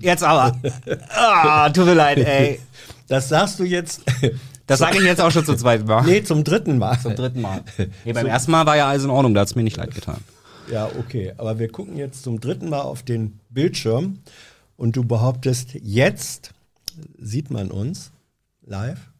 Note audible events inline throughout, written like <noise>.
Jetzt aber. <laughs> Ah, tut mir leid, ey. Das sagst du jetzt. Das sage ich jetzt auch schon zum zweiten Mal. Nee, zum dritten Mal. Zum dritten Mal. Nee, beim ersten Mal war ja alles in Ordnung, da hat es mir nicht leid getan. Ja, okay. Aber wir gucken jetzt zum dritten Mal auf den Bildschirm und du behauptest, jetzt sieht man uns live.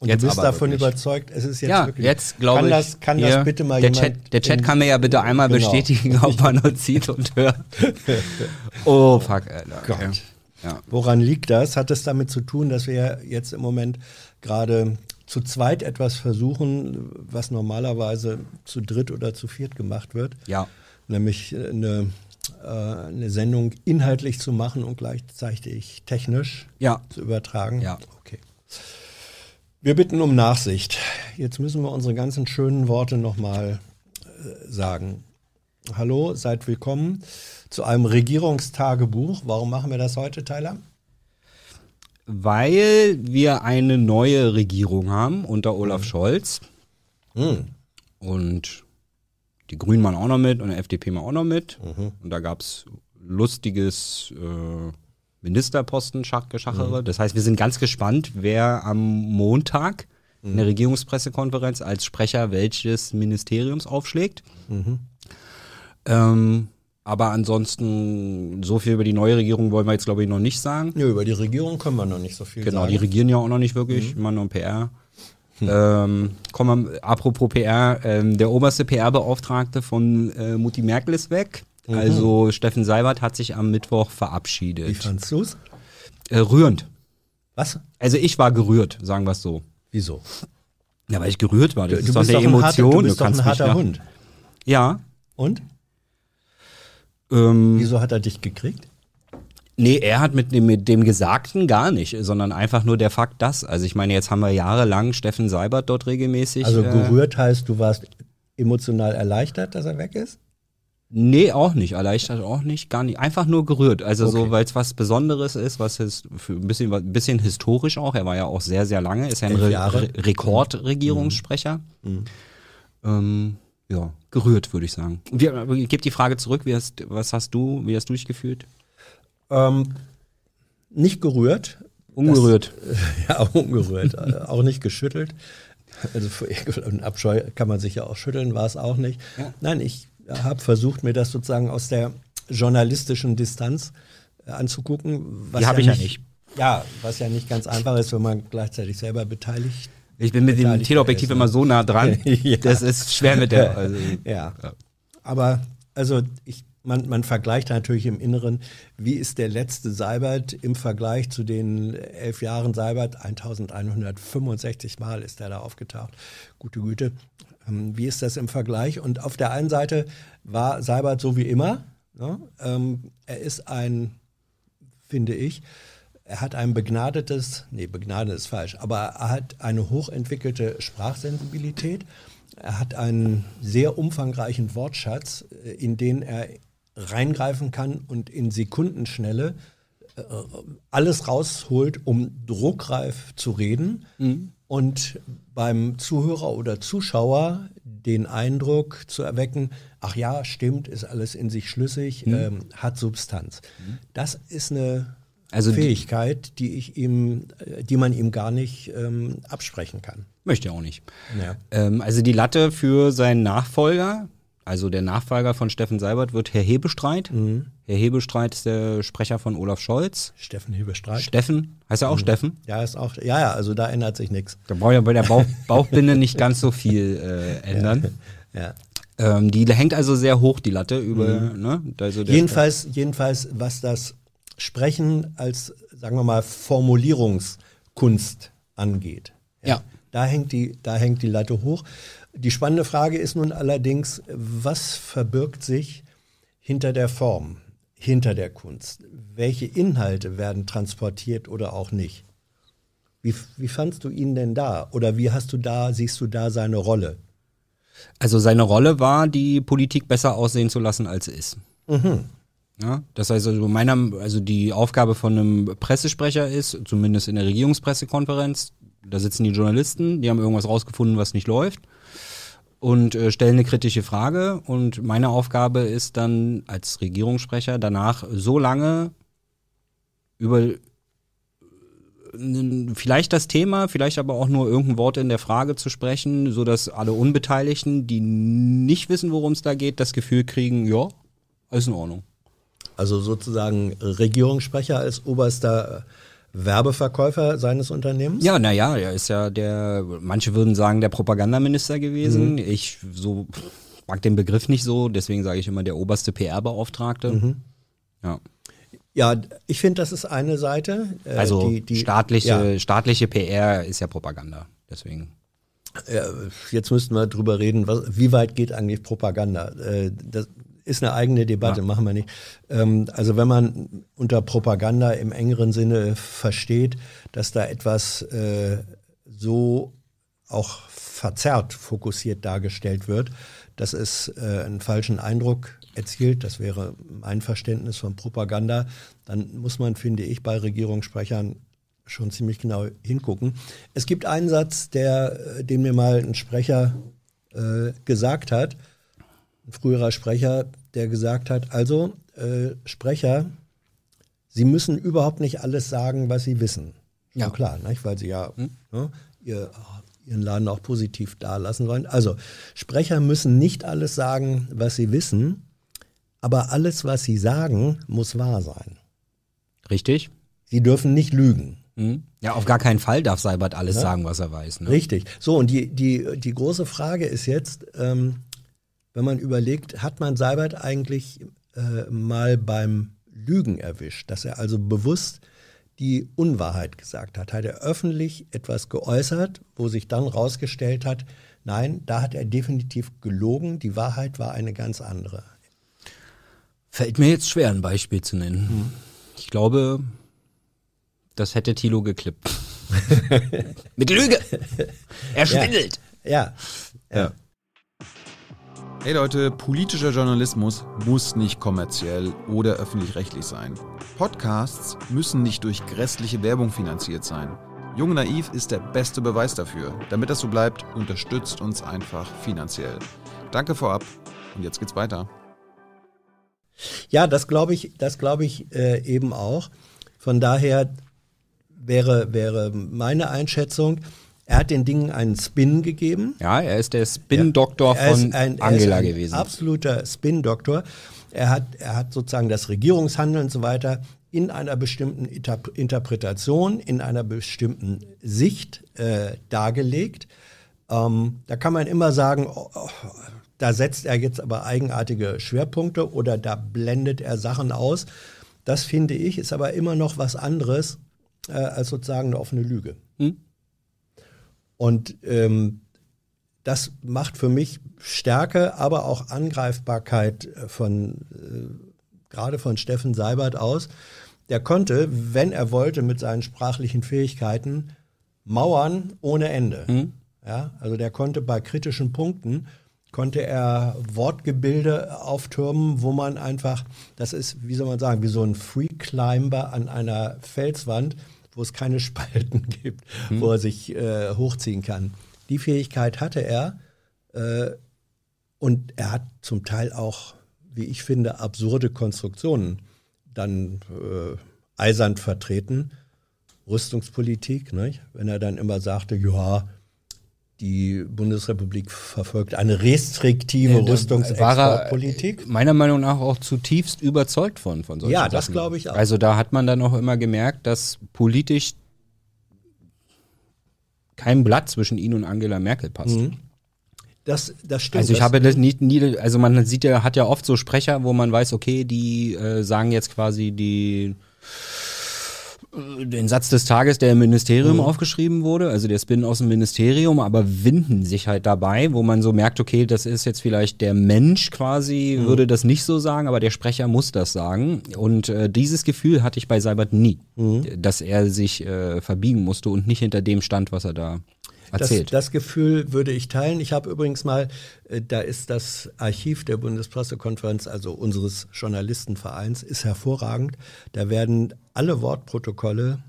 Und Jetzt du bist davon wirklich. überzeugt, es ist jetzt ja, wirklich. jetzt glaube kann ich. Das, kann das bitte mal der jemand. Chat, der Chat kann mir ja bitte einmal Genau. bestätigen, ob man uns <laughs> sieht und hört. <laughs> Oh, fuck, Alter. Okay. Gott. Ja. Woran liegt das? Hat es damit zu tun, dass wir jetzt im Moment gerade zu zweit etwas versuchen, was normalerweise zu dritt oder zu viert gemacht wird? ja. Nämlich äh, eine, äh, eine Sendung inhaltlich zu machen und gleichzeitig technisch Ja. zu übertragen? Ja. Okay. Wir bitten um Nachsicht. Jetzt müssen wir unsere ganzen schönen Worte nochmal äh, sagen. Hallo, seid willkommen zu einem Regierungstagebuch. Warum machen wir das heute, Tyler? Weil wir eine neue Regierung haben unter Mhm. Olaf Scholz Hm. und die Grünen machen auch noch mit und die FDP machen auch noch mit. Mhm. Und da gab es lustiges äh, Ministerposten-Geschachere. Das heißt, wir sind ganz gespannt, wer am Montag in der Regierungspressekonferenz als Sprecher welches Ministeriums aufschlägt. Ähm, aber ansonsten, so viel über die neue Regierung wollen wir jetzt, glaube ich, noch nicht sagen. Ja, über die Regierung können wir noch nicht so viel Genau, sagen. die regieren ja auch noch nicht wirklich, immer nur PR. Ähm, kommen wir, apropos PR, ähm, der oberste PR-Beauftragte von äh, Mutti Merkel ist weg. Also Steffen Seibert hat sich am Mittwoch Wie verabschiedet. fandst du's? Äh, rührend. Was? Also ich war gerührt, sagen wir es so. Wieso? Ja, weil ich gerührt war. Das Du ist doch bist eine doch ein harter, Emotion. du bist doch ein harter Hund. Ja. Und? Ähm, Wieso hat er dich gekriegt? Nee, er hat mit dem, mit dem Gesagten gar nicht, sondern einfach nur der Fakt, dass. Also ich meine, jetzt haben wir jahrelang Steffen Seibert dort regelmäßig. Also äh, gerührt heißt, du warst emotional erleichtert, dass er weg ist? Nee, auch nicht. Erleichtert auch nicht. Gar nicht. Einfach nur gerührt. Also Okay. so, weil es was Besonderes ist, was ist für ein bisschen, ein bisschen historisch auch. Er war ja auch sehr, sehr lange. Ist ja ein Re Jahre. Re Rekordregierungssprecher. Ähm, ja, gerührt, würde ich sagen. Wir, ich gebe die Frage zurück. Wie hast, was hast du, wie hast du dich gefühlt? Ähm, nicht gerührt. Ungerührt. <laughs> Ja, auch ungerührt. äh, auch nicht geschüttelt. Also für Ekel und Abscheu kann man sich ja auch schütteln, war es auch nicht. Nein, ich habe versucht, mir das sozusagen aus der journalistischen Distanz äh, anzugucken. Die hab ich ja nicht. Ja, was ja nicht ganz einfach ist, wenn man gleichzeitig selber beteiligt. Ich bin mit dem Teleobjektiv ist, immer so nah dran. <laughs> Ja. Das ist schwer mit der. Also, <laughs> Ja. Aber also ich, man, man vergleicht natürlich im Inneren, wie ist der letzte Seibert im Vergleich zu den elf Jahren Seibert, 1165 Mal ist er da aufgetaucht, gute Güte. Ähm, Wie ist das im Vergleich? Und auf der einen Seite war Seibert so wie immer. Ne? Ähm, er ist ein, finde ich, er hat ein begnadetes, nee, begnadet ist falsch, aber er hat eine hochentwickelte Sprachsensibilität. Er hat einen sehr umfangreichen Wortschatz, äh, in den er reingreifen kann und in Sekundenschnelle alles rausholt, um druckreif zu reden und beim Zuhörer oder Zuschauer den Eindruck zu erwecken, ach ja, stimmt, ist alles in sich schlüssig, ähm, hat Substanz. Das ist eine Also Fähigkeit, die ich ihm, äh, die man ihm gar nicht ähm, absprechen kann. möchte er auch nicht. Ja. Ähm, also die Latte für seinen Nachfolger, also der Nachfolger von Steffen Seibert, wird Herr Hebestreit. Mhm. Herr Hebestreit ist der Sprecher von Olaf Scholz. Steffen Hebestreit. Steffen, heißt er Mhm. auch Steffen? ja, ist auch, ja, ja, also da ändert sich nichts. Da braucht ja bei der Bauch, Bauchbinde nicht ganz so viel äh, ändern. Ja. <laughs> Ähm, die hängt also sehr hoch, die Latte, über, ne? Also der Mhm. Jedenfalls, jedenfalls, was das Sprechen als, sagen wir mal, Formulierungskunst angeht. Ja. Da hängt die, da hängt die Latte hoch. Die spannende Frage ist nun allerdings, was verbirgt sich hinter der Form, hinter der Kunst? Welche Inhalte werden transportiert oder auch nicht? Wie, wie fandst du ihn denn da? Oder wie hast du da, siehst du da seine Rolle? Also seine Rolle war, die Politik besser aussehen zu lassen, als sie ist. Mhm. Ja, das heißt also meiner, also die Aufgabe von einem Pressesprecher ist, zumindest in der Regierungspressekonferenz, da sitzen die Journalisten, die haben irgendwas rausgefunden, was nicht läuft und äh, stellen eine kritische Frage und meine Aufgabe ist dann als Regierungssprecher danach so lange über vielleicht das Thema, vielleicht aber auch nur irgendein Wort in der Frage zu sprechen, so dass alle Unbeteiligten, die nicht wissen, worum es da geht, das Gefühl kriegen, ja, alles in Ordnung. Also sozusagen Regierungssprecher als oberster Werbeverkäufer seines Unternehmens? Ja, naja, er ist ja der, manche würden sagen, der Propagandaminister gewesen. Mhm. Ich so mag den Begriff nicht so, deswegen sage ich immer der oberste PR-Beauftragte. Mhm. Ja. Ja, ich finde, das ist eine Seite. Äh, also die, die, staatliche, ja. staatliche PR ist ja Propaganda, deswegen. Ja, jetzt müssten wir drüber reden, was, wie weit geht eigentlich Propaganda? Äh, das ist eine eigene Debatte, ja. machen wir nicht. Ähm, also wenn man unter Propaganda im engeren Sinne versteht, dass da etwas äh, so auch verzerrt fokussiert dargestellt wird, dass es äh, einen falschen Eindruck erzielt, das wäre mein Verständnis von Propaganda, dann muss man, finde ich, bei Regierungssprechern schon ziemlich genau hingucken. Es gibt einen Satz, der, äh, den mir mal ein Sprecher äh, gesagt hat, ein früherer Sprecher, der gesagt hat, also äh, Sprecher, Sie müssen überhaupt nicht alles sagen, was Sie wissen. Ja, klar, nicht? weil Sie ja hm? ne, ihr, Ihren Laden auch positiv dalassen wollen. Also Sprecher müssen nicht alles sagen, was sie wissen, aber alles, was sie sagen, muss wahr sein. Richtig. Sie dürfen nicht lügen. Mhm. Ja, auf gar keinen Fall darf Seibert alles ja? sagen, was er weiß. Ne? Richtig. So, und die, die, die große Frage ist jetzt, ähm, wenn man überlegt, hat man Seibert eigentlich äh, mal beim Lügen erwischt, dass er also bewusst die Unwahrheit gesagt hat? Hat er öffentlich etwas geäußert, wo sich dann rausgestellt hat, nein, da hat er definitiv gelogen, die Wahrheit war eine ganz andere. Fällt mir jetzt schwer, ein Beispiel zu nennen. Hm. Ich glaube, das hätte Thilo geklippt. <laughs> Mit Lüge. <laughs> Er schwindelt. Ja. ja. ja. Hey Leute, politischer Journalismus muss nicht kommerziell oder öffentlich-rechtlich sein. Podcasts müssen nicht durch grässliche Werbung finanziert sein. Jung Naiv ist der beste Beweis dafür. Damit das so bleibt, unterstützt uns einfach finanziell. Danke vorab und jetzt geht's weiter. Ja, das glaube ich, das glaube ich äh, eben auch. Von daher wäre, wäre meine Einschätzung, er hat den Dingen einen Spin gegeben. Ja, er ist der Spin-Doktor ja, von ein, Angela ein gewesen. Absoluter Spin-Doktor. Er hat, er hat sozusagen das Regierungshandeln und so weiter in einer bestimmten Interpretation, in einer bestimmten Sicht äh, dargelegt. Ähm, da kann man immer sagen, oh, oh, da setzt er jetzt aber eigenartige Schwerpunkte oder da blendet er Sachen aus. Das finde ich, ist aber immer noch was anderes äh, als sozusagen eine offene Lüge. Hm? Und ähm, das macht für mich Stärke, aber auch Angreifbarkeit von äh, gerade von Steffen Seibert aus. Der konnte, wenn er wollte, mit seinen sprachlichen Fähigkeiten Mauern ohne Ende. Mhm. Ja, also der konnte bei kritischen Punkten konnte er Wortgebilde auftürmen, wo man einfach, das ist, wie soll man sagen, wie so ein Free Climber an einer Felswand, wo es keine <laughs> Spalten gibt, hm. wo er sich äh, hochziehen kann. Die Fähigkeit hatte er äh, und er hat zum Teil auch, wie ich finde, absurde Konstruktionen dann äh, eisern vertreten. Rüstungspolitik, nicht? wenn er dann immer sagte, ja, die Bundesrepublik verfolgt eine restriktive ja, Rüstungsexportpolitik. Meiner Meinung nach auch zutiefst überzeugt von, von solchen Ja, das glaube ich auch. Also da hat man dann auch immer gemerkt, dass politisch kein Blatt zwischen ihn und Angela Merkel passt. Mhm. Das, das stimmt. Also ich habe das nicht, nie, also man sieht ja, hat ja oft so Sprecher, wo man weiß, okay, die äh, sagen jetzt quasi die den Satz des Tages, der im Ministerium mhm. aufgeschrieben wurde, also der Spin aus dem Ministerium, aber winden sich halt dabei, wo man so merkt, okay, das ist jetzt vielleicht der Mensch quasi, mhm. würde das nicht so sagen, aber der Sprecher muss das sagen. Und äh, dieses Gefühl hatte ich bei Seibert nie, mhm. dass er sich äh, verbiegen musste und nicht hinter dem stand, was er da erzählt. Das, das Gefühl würde ich teilen. Ich habe übrigens mal, äh, da ist das Archiv der Bundespressekonferenz, also unseres Journalistenvereins, ist hervorragend. Da werden alle Wortprotokolle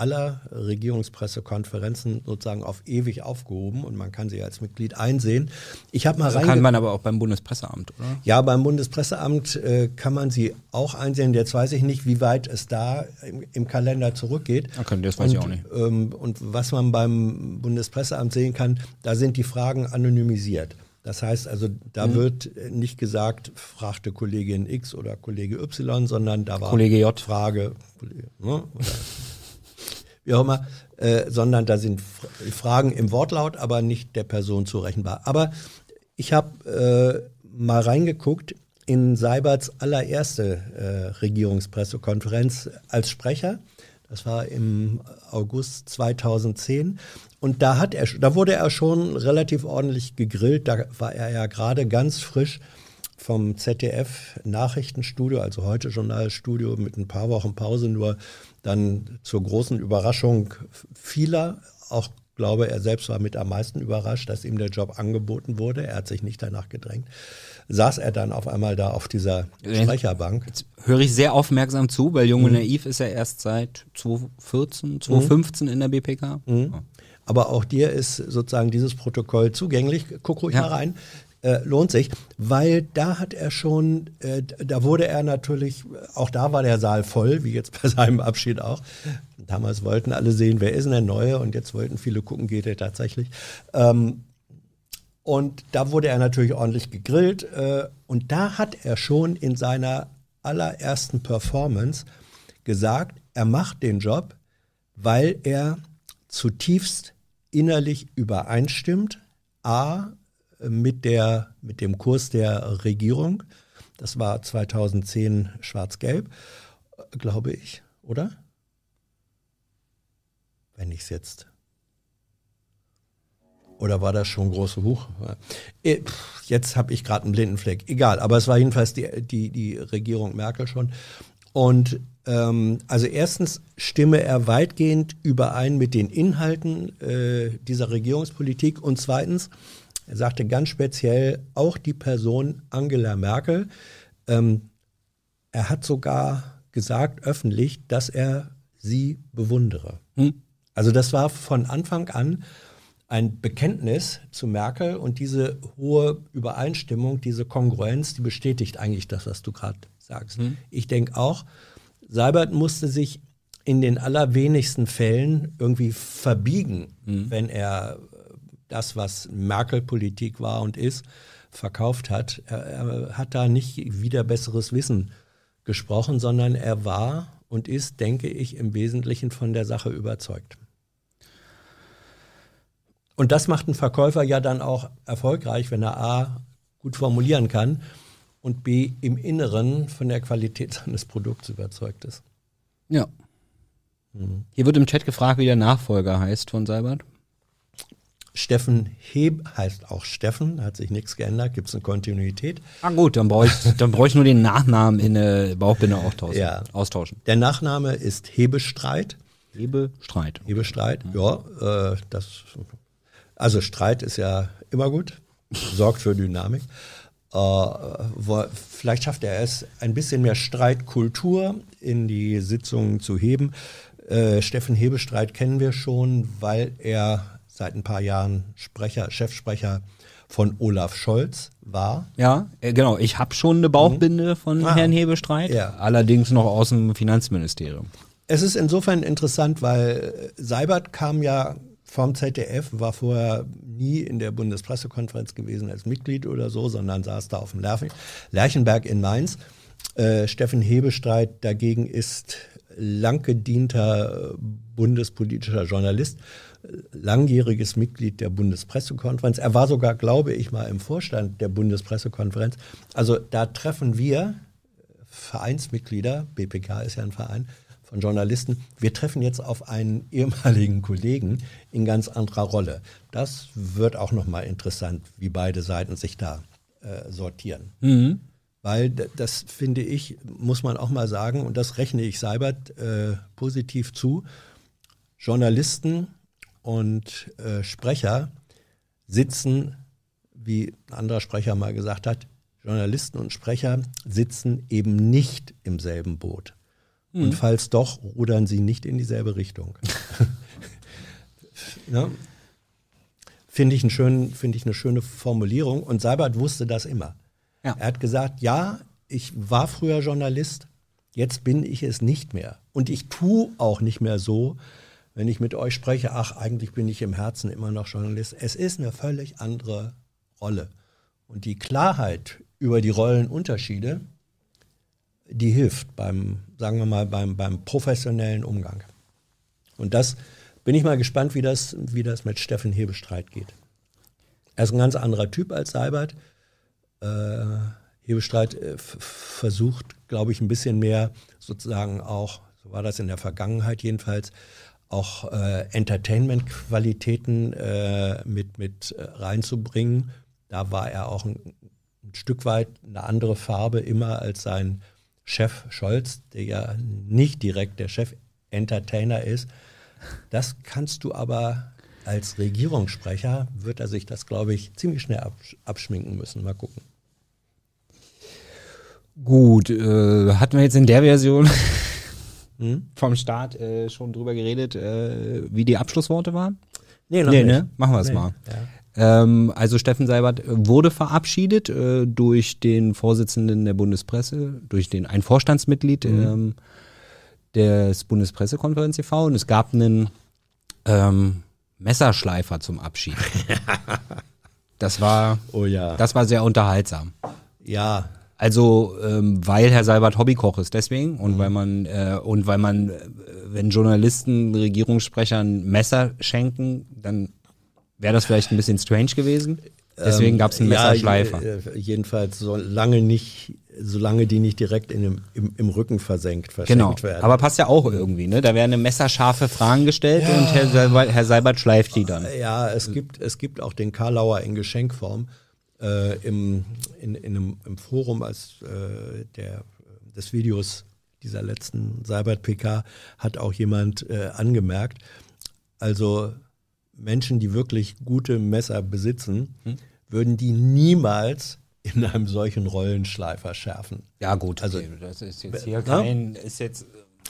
aller Regierungspressekonferenzen sozusagen auf ewig aufgehoben und man kann sie als Mitglied einsehen. Ich habe mal also Kann man aber auch beim Bundespresseamt, oder? Ja, beim Bundespresseamt äh, kann man sie auch einsehen. Jetzt weiß ich nicht, wie weit es da im, im Kalender zurückgeht. Okay, das weiß und, ich auch nicht. Ähm, und was man beim Bundespresseamt sehen kann, da sind die Fragen anonymisiert. Das heißt also, da mhm. wird nicht gesagt, fragte Kollegin X oder Kollege Y, sondern da war Kollege J. Frage, ne, wie auch immer, äh, sondern da sind Fragen im Wortlaut, aber nicht der Person zurechenbar. Aber ich habe äh, mal reingeguckt in Seiberts allererste äh, Regierungspressekonferenz als Sprecher. Das war im August 2010. Und da hat er, da wurde er schon relativ ordentlich gegrillt. Da war er ja gerade ganz frisch vom ZDF Nachrichtenstudio, also heute Journalstudio mit ein paar Wochen Pause nur dann zur großen Überraschung vieler, auch glaube er selbst war mit am meisten überrascht, dass ihm der Job angeboten wurde. Er hat sich nicht danach gedrängt. Saß er dann auf einmal da auf dieser Sprecherbank. Jetzt höre ich sehr aufmerksam zu, weil Junge mhm. Naiv ist ja erst seit 2014, 2015 mhm. in der BPK. Mhm. Aber auch dir ist sozusagen dieses Protokoll zugänglich. Guck ruhig ja. mal rein. Äh, lohnt sich, weil da hat er schon, äh, da wurde er natürlich, auch da war der Saal voll, wie jetzt bei seinem Abschied auch. Damals wollten alle sehen, wer ist denn der Neue und jetzt wollten viele gucken, geht er tatsächlich. Ähm, und da wurde er natürlich ordentlich gegrillt äh, und da hat er schon in seiner allerersten Performance gesagt, er macht den Job, weil er zutiefst innerlich übereinstimmt, a, mit, der, mit dem Kurs der Regierung. Das war 2010 schwarz-gelb, glaube ich, oder? Wenn ich es jetzt. Oder war das schon große Huch? Äh, jetzt habe ich gerade einen blinden Fleck. Egal, aber es war jedenfalls die, die, die Regierung Merkel schon. Und ähm, also erstens stimme er weitgehend überein mit den Inhalten äh, dieser Regierungspolitik und zweitens, er sagte ganz speziell auch die Person Angela Merkel. Ähm, er hat sogar gesagt öffentlich, dass er sie bewundere. Hm. Also das war von Anfang an ein Bekenntnis zu Merkel und diese hohe Übereinstimmung, diese Kongruenz, die bestätigt eigentlich das, was du gerade sagst. Hm. Ich denke auch, Seibert musste sich in den allerwenigsten Fällen irgendwie verbiegen, mhm. wenn er das, was Merkel-Politik war und ist, verkauft hat. Er, er, hat da nicht wieder besseres Wissen gesprochen, sondern er war und ist, denke ich, im Wesentlichen von der Sache überzeugt. Und das macht einen Verkäufer ja dann auch erfolgreich, wenn er A gut formulieren kann und B im Inneren von der Qualität <laughs> seines Produkts überzeugt ist. Ja. Mhm. Hier wird im Chat gefragt, wie der Nachfolger heißt von Seibert. Steffen Heb heißt auch Steffen, hat sich nichts geändert, gibt es eine Kontinuität. Ah gut, dann brauche ich, dann brauch ich nur den Nachnamen in der Bauchbinde austauschen. Ja. austauschen. Der Nachname ist Hebestreit. Hebestreit. Hebestreit, ja. ja äh, das, also Streit ist ja immer gut, sorgt für Dynamik. Äh, wo, vielleicht schafft er es, ein bisschen mehr Streitkultur in die Sitzungen zu heben. Äh, Steffen Hebestreit kennen wir schon, weil er seit ein paar Jahren Sprecher, Chefsprecher von Olaf Scholz war. Ja, äh, genau. Ich habe schon eine Bauchbinde mhm. von ah, Herrn Hebestreit, ja. allerdings noch aus dem Finanzministerium. Es ist insofern interessant, weil Seibert kam ja vom ZDF, war vorher nie in der Bundespressekonferenz gewesen als Mitglied oder so, sondern saß da auf dem Lerchenberg in Mainz. Äh, Steffen Hebestreit dagegen ist lang gedienter bundespolitischer Journalist, langjähriges Mitglied der Bundespressekonferenz. Er war sogar, glaube ich, mal im Vorstand der Bundespressekonferenz. Also da treffen wir Vereinsmitglieder, BPK ist ja ein Verein, von Journalisten, wir treffen jetzt auf einen <laughs> ehemaligen Kollegen in ganz anderer Rolle. Das wird auch nochmal interessant, wie beide Seiten sich da äh, sortieren. Mhm. Weil das finde ich, muss man auch mal sagen, und das rechne ich Seibert äh, positiv zu, Journalisten und äh, Sprecher sitzen, wie ein anderer Sprecher mal gesagt hat, Journalisten und Sprecher sitzen eben nicht im selben Boot Und falls doch, rudern sie nicht in dieselbe Richtung. <laughs> ne? Finde ich, schönen- finde ich eine schöne Formulierung. Und Seibert wusste das immer. Ja. Er hat gesagt, ja, ich war früher Journalist, jetzt bin ich es nicht mehr. Und ich tue auch nicht mehr so, wenn ich mit euch spreche, ach, eigentlich bin ich im Herzen immer noch Journalist. Es ist eine völlig andere Rolle. Und die Klarheit über die Rollenunterschiede, die hilft beim, sagen wir mal, beim, beim professionellen Umgang. Und das bin ich mal gespannt, wie das, wie das mit Steffen Hebestreit geht. Er ist ein ganz anderer Typ als Seibert. Äh, Hebestreit äh, versucht, glaube ich, ein bisschen mehr sozusagen auch, so war das in der Vergangenheit jedenfalls, auch äh, Entertainment-Qualitäten äh, mit, mit äh, reinzubringen. Da war er auch ein, ein Stück weit eine andere Farbe immer als sein Chef Scholz, der ja nicht direkt der Chef-Entertainer ist. Das kannst du aber als Regierungssprecher, wird er sich das, glaube ich, ziemlich schnell absch abschminken müssen. Mal gucken. Gut, äh, hatten wir jetzt in der Version Hm? vom Start äh, schon drüber geredet, äh, wie die Abschlussworte waren? Nee, Nee, ne? Machen wir es Nee, mal. Ja. Ähm, also Steffen Seibert wurde verabschiedet äh, durch den Vorsitzenden der Bundespresse, durch den ein Vorstandsmitglied ähm, des Bundespressekonferenz e.V. und es gab einen ähm, Messerschleifer zum Abschied. <laughs> das war, Oh ja. das war sehr unterhaltsam. ja. Also ähm, weil Herr Seibert Hobbykoch ist deswegen und weil man äh, und weil man, äh, wenn Journalisten Regierungssprechern Messer schenken, dann wäre das vielleicht ein bisschen strange gewesen. Deswegen gab es einen Ja, Messerschleifer. äh, jedenfalls solange nicht, solange die nicht direkt in dem, im, im Rücken versenkt, verschenkt Genau, werden. aber passt ja auch irgendwie, ne? Da werden messerscharfe Fragen gestellt und Herr Seibert, Herr Seibert schleift die dann. Ja, es gibt, es gibt auch den Karlauer in Geschenkform äh, im, in, in einem, im Forum als äh, der, des Videos dieser letzten Seibert-PK hat auch jemand äh, angemerkt, also Menschen, die wirklich gute Messer besitzen, würden die niemals in einem solchen Rollenschleifer schärfen. Ja gut, Also- okay, das ist jetzt hier Ja? kein, ist jetzt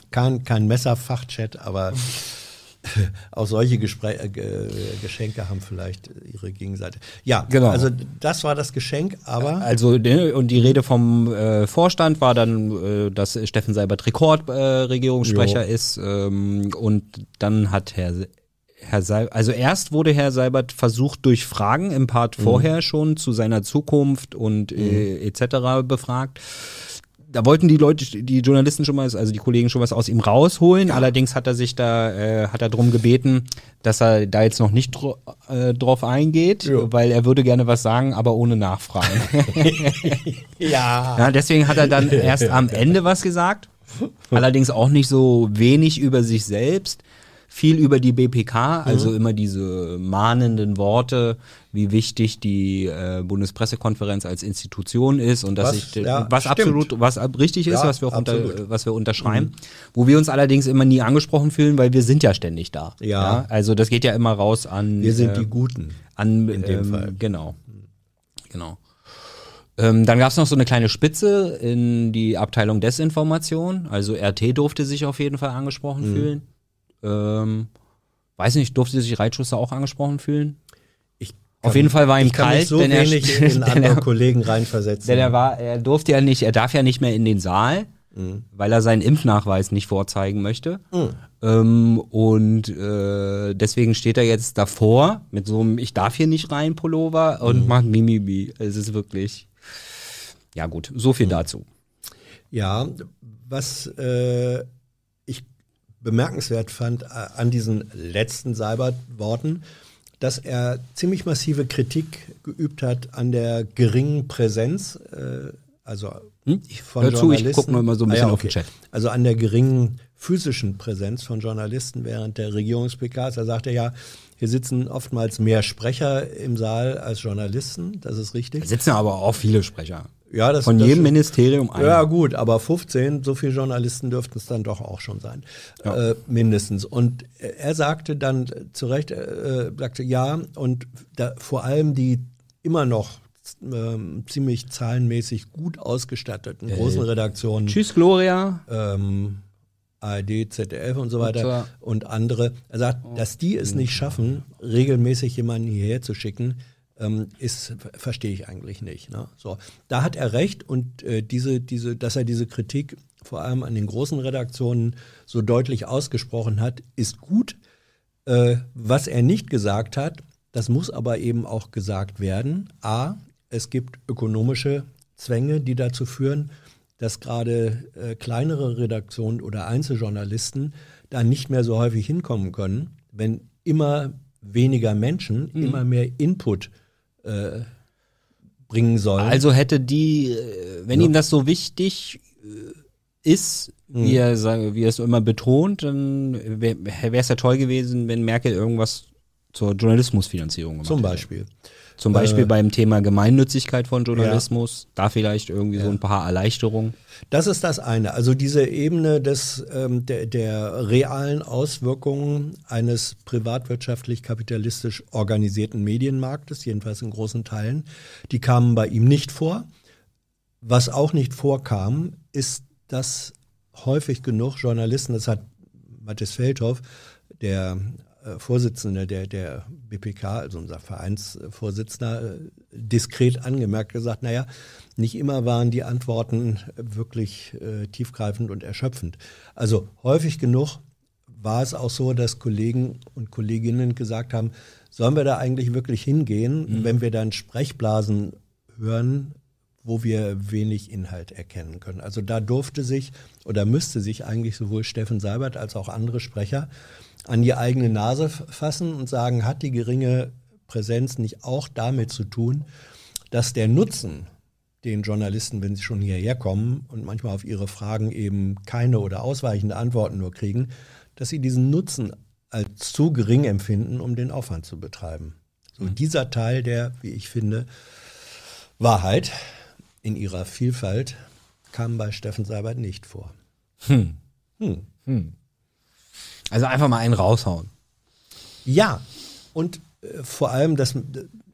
Kein, kein Messerfachchat, aber <laughs> <laughs> auch solche Gespräch, äh, Ge- Geschenke haben vielleicht ihre Gegenseite. Ja, Genau. also das war das Geschenk, aber Also ne, und die Rede vom äh, Vorstand war dann, äh, dass Steffen Seibert Rekordregierungssprecher äh, ist ähm, und dann hat Herr Herr Seibert, also erst wurde Herr Seibert versucht durch Fragen im Part vorher schon zu seiner Zukunft und äh, etc. befragt. Da wollten die Leute, die Journalisten schon mal, also die Kollegen schon was aus ihm rausholen. Allerdings hat er sich da, äh, hat er drum gebeten, dass er da jetzt noch nicht dro äh, drauf eingeht, Ja. weil er würde gerne was sagen, aber ohne Nachfragen. <laughs> ja, Ja, deswegen hat er dann <laughs> erst am Ende was gesagt. <laughs> Allerdings auch nicht so wenig über sich selbst. Viel über die BPK, also immer diese mahnenden Worte, wie wichtig die äh, Bundespressekonferenz als Institution ist und dass Was, ich ja, was stimmt. absolut was richtig ist, Ja, was wir auch unter, was wir unterschreiben, wo wir uns allerdings immer nie angesprochen fühlen, weil wir sind ja ständig da. Ja. also das geht ja immer raus an wir sind äh, die Guten. an, In dem ähm, Fall. Genau. Genau. Ähm, dann gab es noch so eine kleine Spitze in die Abteilung Desinformation. Also RT durfte sich auf jeden Fall angesprochen Mhm. fühlen. Ähm, weiß nicht, durfte sich Reitschuster auch angesprochen fühlen? Ich Auf jeden Fall war ihm kalt, so denn er- <laughs> in andere er- Kollegen reinversetzen. Denn er war, er durfte ja nicht, er darf ja nicht mehr in den Saal, Mhm. weil er seinen Impfnachweis nicht vorzeigen möchte. Ähm, und äh, deswegen steht er jetzt davor mit so einem Ich darf hier nicht rein Pullover Mhm. und macht Mimimi. Es ist wirklich. Ja, gut, so Mhm. viel dazu. Ja, was äh, bemerkenswert fand äh, an diesen letzten Seibert-Worten, dass er ziemlich massive Kritik geübt hat an der geringen Präsenz, äh, also Hm? von Hör zu, ich Journalisten. guck nur immer so ein Ah bisschen ja, auf den okay. Chat. Also an der geringen physischen Präsenz von Journalisten während der Regierungs-PKs. Da sagt er ja, hier sitzen oftmals mehr Sprecher im Saal als Journalisten, das ist richtig. Da sitzen aber auch viele Sprecher. Ja, das, Von das jedem Ministerium einer. ja, gut, aber 15, so viele Journalisten dürften es dann doch auch schon sein. Äh, mindestens. Und äh, er sagte dann äh, zu Recht, äh, sagte ja, und da, vor allem die immer noch ähm, ziemlich zahlenmäßig gut ausgestatteten großen Redaktionen Tschüss, Gloria. ähm, ARD, ZDF und so weiter und andere. Er sagt, dass die es nicht schaffen, regelmäßig jemanden hierher zu schicken, ähm, ist verstehe ich eigentlich nicht. Ne? So, da hat er recht und äh, diese, diese, dass er diese Kritik vor allem an den großen Redaktionen so deutlich ausgesprochen hat, ist gut. Äh, was er nicht gesagt hat, das muss aber eben auch gesagt werden. A, es gibt ökonomische Zwänge, die dazu führen, dass gerade äh, kleinere Redaktionen oder Einzeljournalisten da nicht mehr so häufig hinkommen können, wenn immer weniger Menschen immer mehr Input äh, bringen sollen. Also hätte die, äh, wenn Ja. ihm das so wichtig äh, ist, Mhm. wie, er, wie er es immer betont, dann wäre es ja toll gewesen, wenn Merkel irgendwas zur Journalismusfinanzierung gemacht zum hätte. Beispiel. Zum Beispiel Äh, beim Thema Gemeinnützigkeit von Journalismus, da vielleicht irgendwie so ein paar Erleichterungen. Das ist das eine. Also diese Ebene des, ähm, der, der realen Auswirkungen eines privatwirtschaftlich-kapitalistisch organisierten Medienmarktes, jedenfalls in großen Teilen, die kamen bei ihm nicht vor. Was auch nicht vorkam, ist, dass häufig genug Journalisten, das hat Matthias Feldhoff, der Vorsitzende der, der BPK, also unser Vereinsvorsitzender, äh, diskret angemerkt, gesagt, naja, nicht immer waren die Antworten wirklich äh, tiefgreifend und erschöpfend. Also häufig genug war es auch so, dass Kollegen und Kolleginnen gesagt haben, sollen wir da eigentlich wirklich hingehen, wenn wir dann Sprechblasen hören, wo wir wenig Inhalt erkennen können. Also da durfte sich oder müsste sich eigentlich sowohl Steffen Seibert als auch andere Sprecher an die eigene Nase fassen und sagen, hat die geringe Präsenz nicht auch damit zu tun, dass der Nutzen, den Journalisten, wenn sie schon hierher kommen und manchmal auf ihre Fragen eben keine oder ausweichende Antworten nur kriegen, dass sie diesen Nutzen als zu gering empfinden, um den Aufwand zu betreiben. So dieser Teil der, wie ich finde, Wahrheit in ihrer Vielfalt kam bei Steffen Seibert nicht vor. Also einfach mal einen raushauen. Ja, und äh, vor allem, das,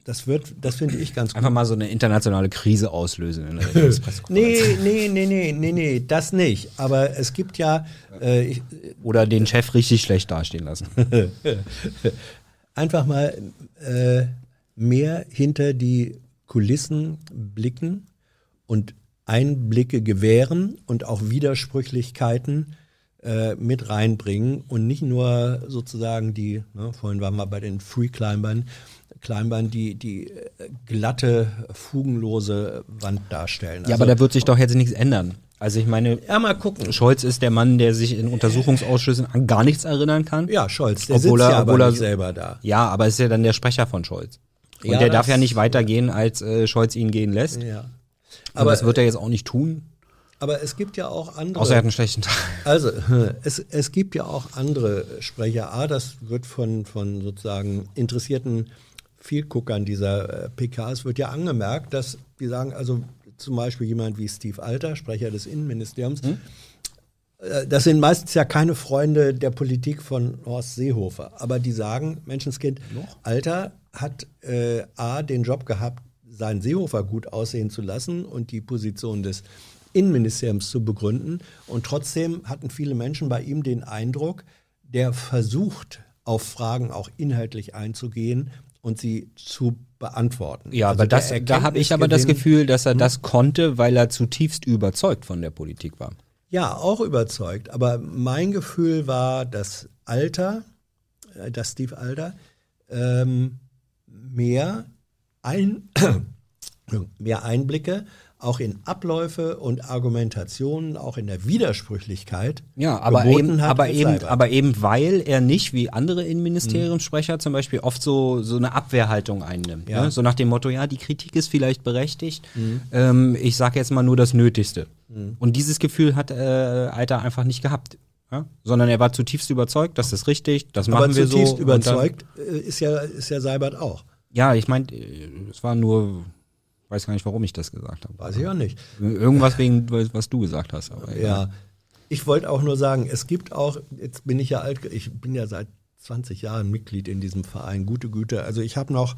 das wird, das finde ich ganz gut. Einfach mal so eine internationale Krise auslösen in der. <laughs> Nee, nee, nee, nee, nee, nee, das nicht. Aber es gibt ja, äh, ich, Oder den Chef richtig schlecht dastehen lassen. <laughs> einfach mal äh, mehr hinter die Kulissen blicken und Einblicke gewähren und auch Widersprüchlichkeiten äh, mit reinbringen und nicht nur sozusagen die, ne, vorhin waren wir bei den Free Climbern, Climbern, die, die äh, glatte, fugenlose Wand darstellen. ja, aber da wird sich doch jetzt nichts ändern. Also ich meine, ja, mal gucken. Scholz ist der Mann, der sich in Untersuchungsausschüssen an gar nichts erinnern kann. Ja, Scholz, der Obwohl sitzt er- ja aber obwohl er- selber da. Ja, aber ist ja dann der Sprecher von Scholz. Und Ja, der darf ja nicht weitergehen, als äh, Scholz ihn gehen lässt. Ja. Aber Aber, das wird er jetzt auch nicht tun. Aber es gibt ja auch andere. Außer er hat einen schlechten Tag. Also, <laughs> es, es gibt ja auch andere Sprecher. A, das wird von, von sozusagen interessierten Vielguckern dieser äh, PKs wird ja angemerkt, dass die sagen, also zum Beispiel jemand wie Steve Alter, Sprecher des Innenministeriums, äh, das sind meistens ja keine Freunde der Politik von Horst Seehofer, aber die sagen, Menschenskind, Alter hat äh, A, den Job gehabt, seinen Seehofer gut aussehen zu lassen und die Position des Innenministeriums zu begründen. Und trotzdem hatten viele Menschen bei ihm den Eindruck, der versucht, auf Fragen auch inhaltlich einzugehen und sie zu beantworten. Ja, Also aber das, da habe ich aber das Gefühl, dass er das konnte, weil er zutiefst überzeugt von der Politik war. Ja, auch überzeugt. Aber mein Gefühl war, dass Alter, äh, dass Steve Alter, ähm, mehr, ein, <clears throat> mehr Einblicke auch in Abläufe und Argumentationen, auch in der Widersprüchlichkeit Ja, aber eben, hat aber eben, aber eben, weil er nicht wie andere Innenministeriumssprecher zum Beispiel oft so, so eine Abwehrhaltung einnimmt. Ja. Ne? So nach dem Motto, ja, die Kritik ist vielleicht berechtigt. Ähm, ich sage jetzt mal nur das Nötigste. Und dieses Gefühl hat äh, Alter einfach nicht gehabt. Ja? Sondern er war zutiefst überzeugt, das ist richtig, das aber machen wir so. zutiefst und dann- überzeugt äh, ist ja, ist ja Seibert auch. Ja, ich meine, es war nur, weiß gar nicht, warum ich das gesagt habe. Weiß ich auch nicht. Irgendwas wegen, was du gesagt hast. Aber egal. Ja, ich wollte auch nur sagen, es gibt auch, jetzt bin ich ja alt, ich bin ja seit 20 Jahren Mitglied in diesem Verein, gute Güte. Also ich habe noch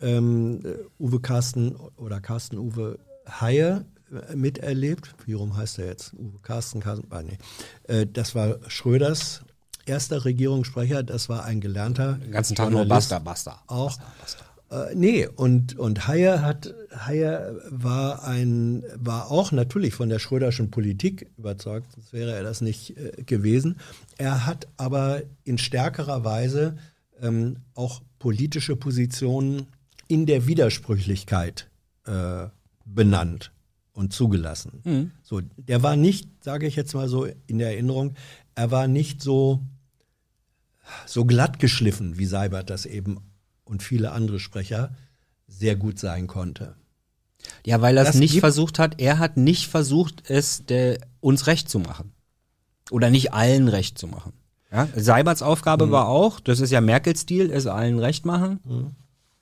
ähm, Uwe Carsten oder Carsten Uwe Haie äh, miterlebt. Wie rum heißt er jetzt? Uwe Carsten, Carsten, ah, nee. Äh, das war Schröders erster Regierungssprecher. Das war ein gelernter. Den ganzen Tag nur. Basta, Basta. Auch. Basta, Basta. Äh, nee, und, und Heyer hat, Heyer war ein, war auch natürlich von der Schröderschen Politik überzeugt, sonst wäre er das nicht äh, gewesen. Er hat aber in stärkerer Weise ähm, auch politische Positionen in der Widersprüchlichkeit äh, benannt und zugelassen. Mhm. So, der war nicht, sage ich jetzt mal so in der Erinnerung, er war nicht so so glatt geschliffen, wie Seibert das eben und viele andere Sprecher sehr gut sein konnte. Ja, weil er es nicht gibt- versucht hat, er hat nicht versucht, es der, uns recht zu machen. Oder nicht allen recht zu machen. Ja? Seiberts Aufgabe Mhm. war auch, das ist ja Merkels Stil, es allen recht machen.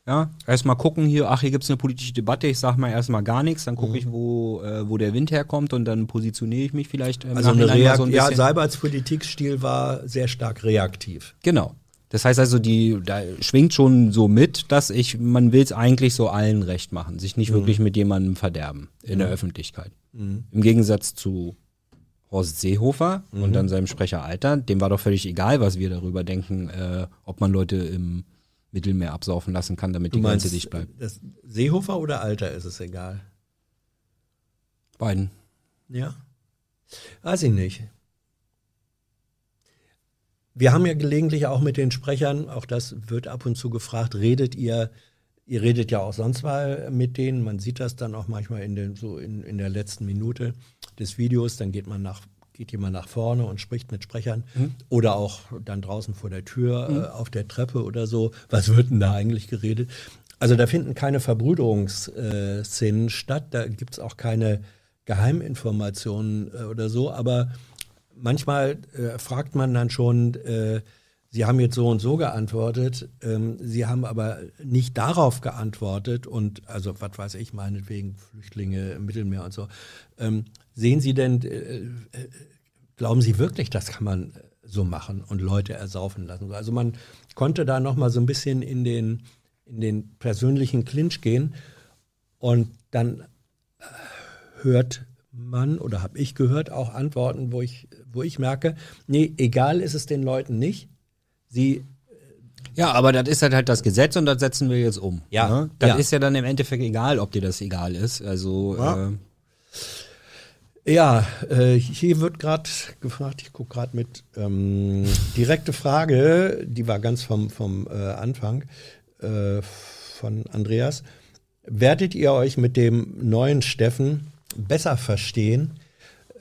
Ja, erstmal gucken hier, ach, hier gibt's eine politische Debatte, ich sag mal erstmal gar nichts, dann Mhm. gucke ich, wo, äh, wo der Wind herkommt und dann positioniere ich mich vielleicht im Also eine Reakt so ein ja. Seiberts Politikstil war sehr stark reaktiv. Genau. Das heißt also, die, da schwingt schon so mit, dass ich, man will es eigentlich so allen recht machen, sich Mhm. nicht wirklich mit jemandem verderben in der Öffentlichkeit. Im Gegensatz zu Horst Seehofer Mhm. und dann seinem Sprecher Alter, dem war doch völlig egal, was wir darüber denken, äh, ob man Leute im Mittelmeer absaufen lassen kann, damit Du die meinst, Grenze dicht bleibt. Seehofer oder Alter ist es egal. Beiden. Ja. Weiß ich nicht. Wir haben ja gelegentlich auch mit den Sprechern, auch das wird ab und zu gefragt, redet ihr, ihr redet ja auch sonst mal mit denen, man sieht das dann auch manchmal in, den, so in, in der letzten Minute des Videos, dann geht man nach, geht jemand nach vorne und spricht mit Sprechern oder auch dann draußen vor der Tür äh, auf der Treppe oder so. Was wird denn da eigentlich geredet? Also da finden keine Verbrüderungsszenen statt, da gibt's auch keine Geheiminformationen äh, oder so, aber manchmal äh, fragt man dann schon, äh, Sie haben jetzt so und so geantwortet, ähm, Sie haben aber nicht darauf geantwortet und also was weiß ich, meinetwegen Flüchtlinge im Mittelmeer und so. Ähm, sehen Sie denn, äh, äh, glauben Sie wirklich, das kann man äh, so machen und Leute ersaufen lassen? Also man konnte da noch mal so ein bisschen in den, in den persönlichen Clinch gehen und dann hört man oder habe ich gehört auch Antworten, wo ich, wo ich merke, nee, egal ist es den Leuten nicht. Sie, Ja, aber das ist halt halt das Gesetz und das setzen wir jetzt um. Ja. Ne? Das Ja. ist ja dann im Endeffekt egal, ob dir das egal ist. Also Ja. äh, ja, äh, hier wird gerade gefragt, ich gucke gerade mit, ähm, direkte Frage, die war ganz vom, vom äh, Anfang äh, von Andreas. Werdet ihr euch mit dem neuen Steffen besser verstehen?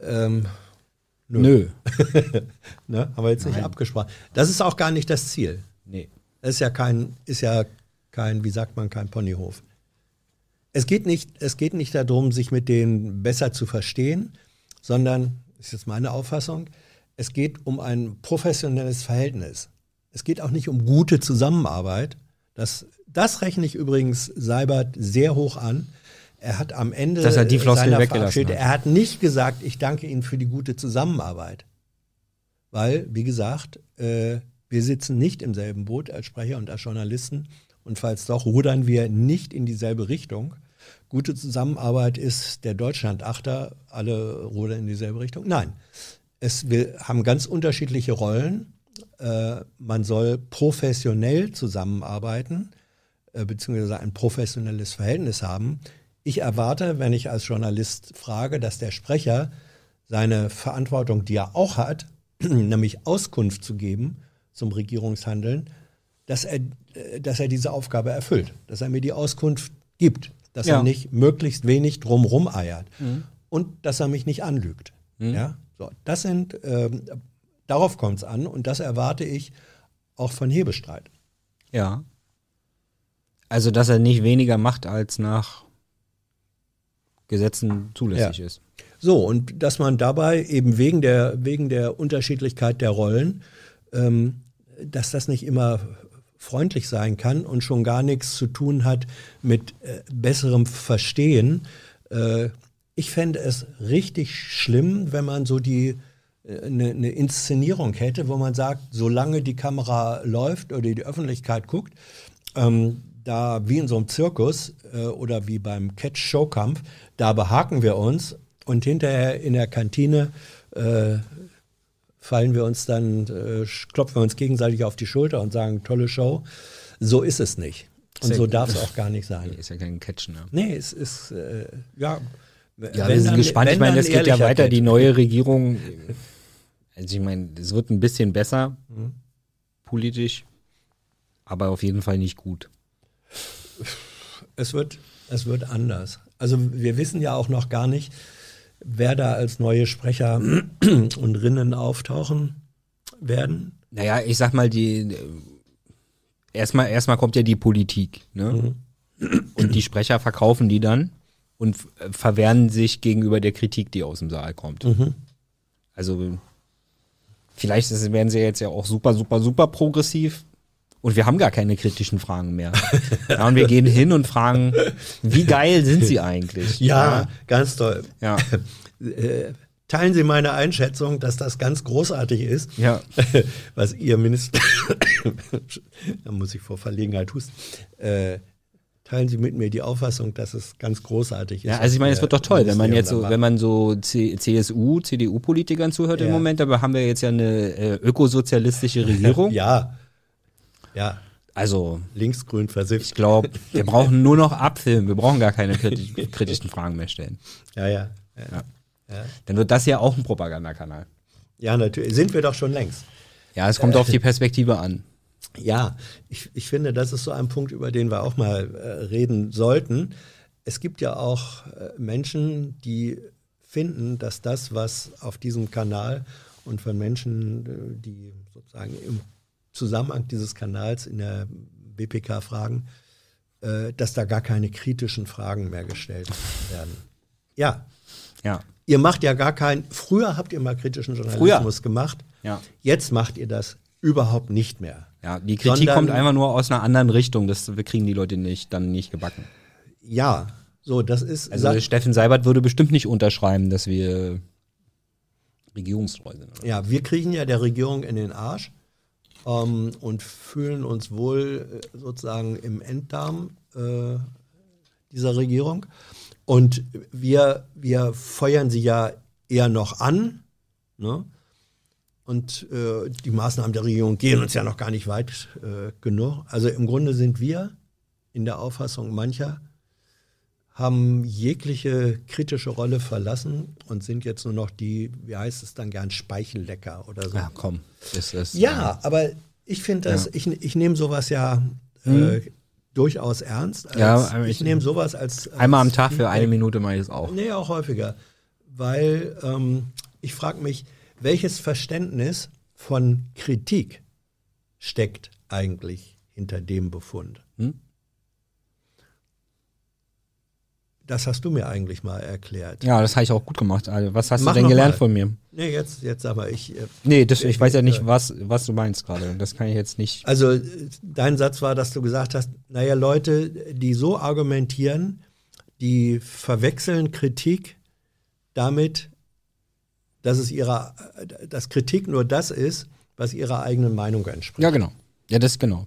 Ähm, nö. <laughs> ne, haben wir jetzt nicht abgesprochen. Das ist auch gar nicht das Ziel. Nee. Das ist ja kein, ist ja kein, wie sagt man, kein Ponyhof. Es geht nicht, es geht nicht darum, sich mit denen besser zu verstehen, sondern, das ist jetzt meine Auffassung, es geht um ein professionelles Verhältnis. Es geht auch nicht um gute Zusammenarbeit. Das, das rechne ich übrigens Seibert sehr hoch an. Er hat am Ende Dass er die Floskel seiner weggelassen hat. er hat nicht gesagt, ich danke Ihnen für die gute Zusammenarbeit. Weil, wie gesagt, äh, wir sitzen nicht im selben Boot als Sprecher und als Journalisten. Und falls doch, rudern wir nicht in dieselbe Richtung. Gute Zusammenarbeit ist der Deutschlandachter, alle rudern in dieselbe Richtung. Nein, es, wir haben ganz unterschiedliche Rollen. Äh, man soll professionell zusammenarbeiten, äh, beziehungsweise ein professionelles Verhältnis haben. Ich erwarte, wenn ich als Journalist frage, dass der Sprecher seine Verantwortung, die er auch hat, <clears throat> nämlich Auskunft zu geben zum Regierungshandeln, dass er, äh, dass er diese Aufgabe erfüllt, dass er mir die Auskunft gibt, dass Ja. er nicht möglichst wenig drumrum eiert und dass er mich nicht anlügt. Ja, so, das sind, ähm, darauf kommt es an und das erwarte ich auch von Hebestreit. Ja. Also, dass er nicht weniger macht, als nach Gesetzen zulässig Ja. ist. So, und dass man dabei eben wegen der, wegen der Unterschiedlichkeit der Rollen, ähm, dass das nicht immer freundlich sein kann und schon gar nichts zu tun hat mit äh, besserem Verstehen. Äh, ich fände es richtig schlimm, wenn man so die eine, eine Inszenierung hätte, wo man sagt, solange die Kamera läuft oder die Öffentlichkeit guckt, ähm, da wie in so einem Zirkus äh, oder wie beim Catch-Show-Kampf, da behaken wir uns und hinterher in der Kantine äh, fallen wir uns dann, äh, klopfen wir uns gegenseitig auf die Schulter und sagen, tolle Show. So ist es nicht. Und Sehr so darf es auch gar nicht sein. Ist ja kein Catch, ne? Nee, es ist, äh, ja. Ja, wir sind gespannt. Ich meine, es geht ja weiter. Die neue Regierung, also ich meine, es wird ein bisschen besser politisch, aber auf jeden Fall nicht gut. Es wird, es wird anders. Also wir wissen ja auch noch gar nicht, wer da als neue Sprecher <clears throat> und Rinnen auftauchen werden. Naja, ich sag mal, die erstmal erstmal kommt ja die Politik, ne? Und die Sprecher verkaufen die dann und äh, verwehren sich gegenüber der Kritik, die aus dem Saal kommt. Also vielleicht ist, werden sie jetzt ja auch super, super, super progressiv. Und wir haben gar keine kritischen Fragen mehr. ja, und wir gehen hin und fragen, wie geil sind sie eigentlich? Ja, ganz toll. Ja. Äh, teilen Sie meine Einschätzung, dass das ganz großartig ist, Ja. <laughs> was Ihr Minister, <coughs> da muss ich vor Verlegenheit husten, äh, teilen Sie mit mir die Auffassung, dass es ganz großartig ist. Ja, also ich meine, es wird doch toll, wenn man jetzt so, wenn man so C CSU, CDU-Politikern zuhört im Ja. Moment, aber haben wir jetzt ja eine äh, ökosozialistische Regierung. <laughs> Ja, ja, Also, linksgrün versifft. ich glaube, wir brauchen nur noch abfilmen, wir brauchen gar keine kritisch, kritischen Fragen mehr stellen. Ja, ja, ja. Ja. Dann wird das ja auch ein Propagandakanal. Ja, natürlich. Sind wir doch schon längst. Ja, es kommt auf die Perspektive an. Ja, ich, ich finde, das ist so ein Punkt, über den wir auch mal äh, reden sollten. Es gibt ja auch äh, Menschen, die finden, dass das, was auf diesem Kanal und von Menschen, äh, die sozusagen im Zusammenhang dieses Kanals in der BPK fragen, äh, dass da gar keine kritischen Fragen mehr gestellt werden. Ja, Ja. ihr macht ja gar keinen, früher habt ihr mal kritischen Journalismus gemacht, Ja. jetzt macht ihr das überhaupt nicht mehr. Ja, die Kritik Sondern- kommt einfach nur aus einer anderen Richtung. Das wir kriegen die Leute nicht, dann nicht gebacken. Ja, so, das ist. Also sa- Steffen Seibert würde bestimmt nicht unterschreiben, dass wir regierungstreu sind. Oder? ja, wir kriechen ja der Regierung in den Arsch ähm, und fühlen uns wohl äh, sozusagen im Enddarm äh, dieser Regierung. Und wir, wir feuern sie ja eher noch an. Ne? Und äh, die Maßnahmen der Regierung gehen uns ja noch gar nicht weit äh, genug. Also im Grunde sind wir in der Auffassung mancher, haben jegliche kritische Rolle verlassen und sind jetzt nur noch die, wie heißt es dann gern, Speichellecker oder so. Ja, komm. Ist, Ja, aber ich finde das, Ja. ich, ich nehme sowas ja äh, durchaus ernst. Als, Ja, ich ich- nehme sowas als, als Einmal am Tag für eine. Minute mache ich es auch. Nee, auch häufiger. Weil ähm, ich frage mich, welches Verständnis von Kritik steckt eigentlich hinter dem Befund? Hm? Das hast du mir eigentlich mal erklärt. Ja, das habe ich auch gut gemacht. Also, was hast Mach du denn gelernt mal. von mir? Nee, jetzt, jetzt sag mal, ich. äh, Nee, das, ich weiß ja nicht, was, was du meinst gerade. Das kann ich jetzt nicht. Also äh, dein Satz war, dass du gesagt hast, naja, Leute, die so argumentieren, die verwechseln Kritik damit, dass es ihrer, dass Kritik nur das ist, was ihrer eigenen Meinung entspricht. Ja, genau. Ja, das genau.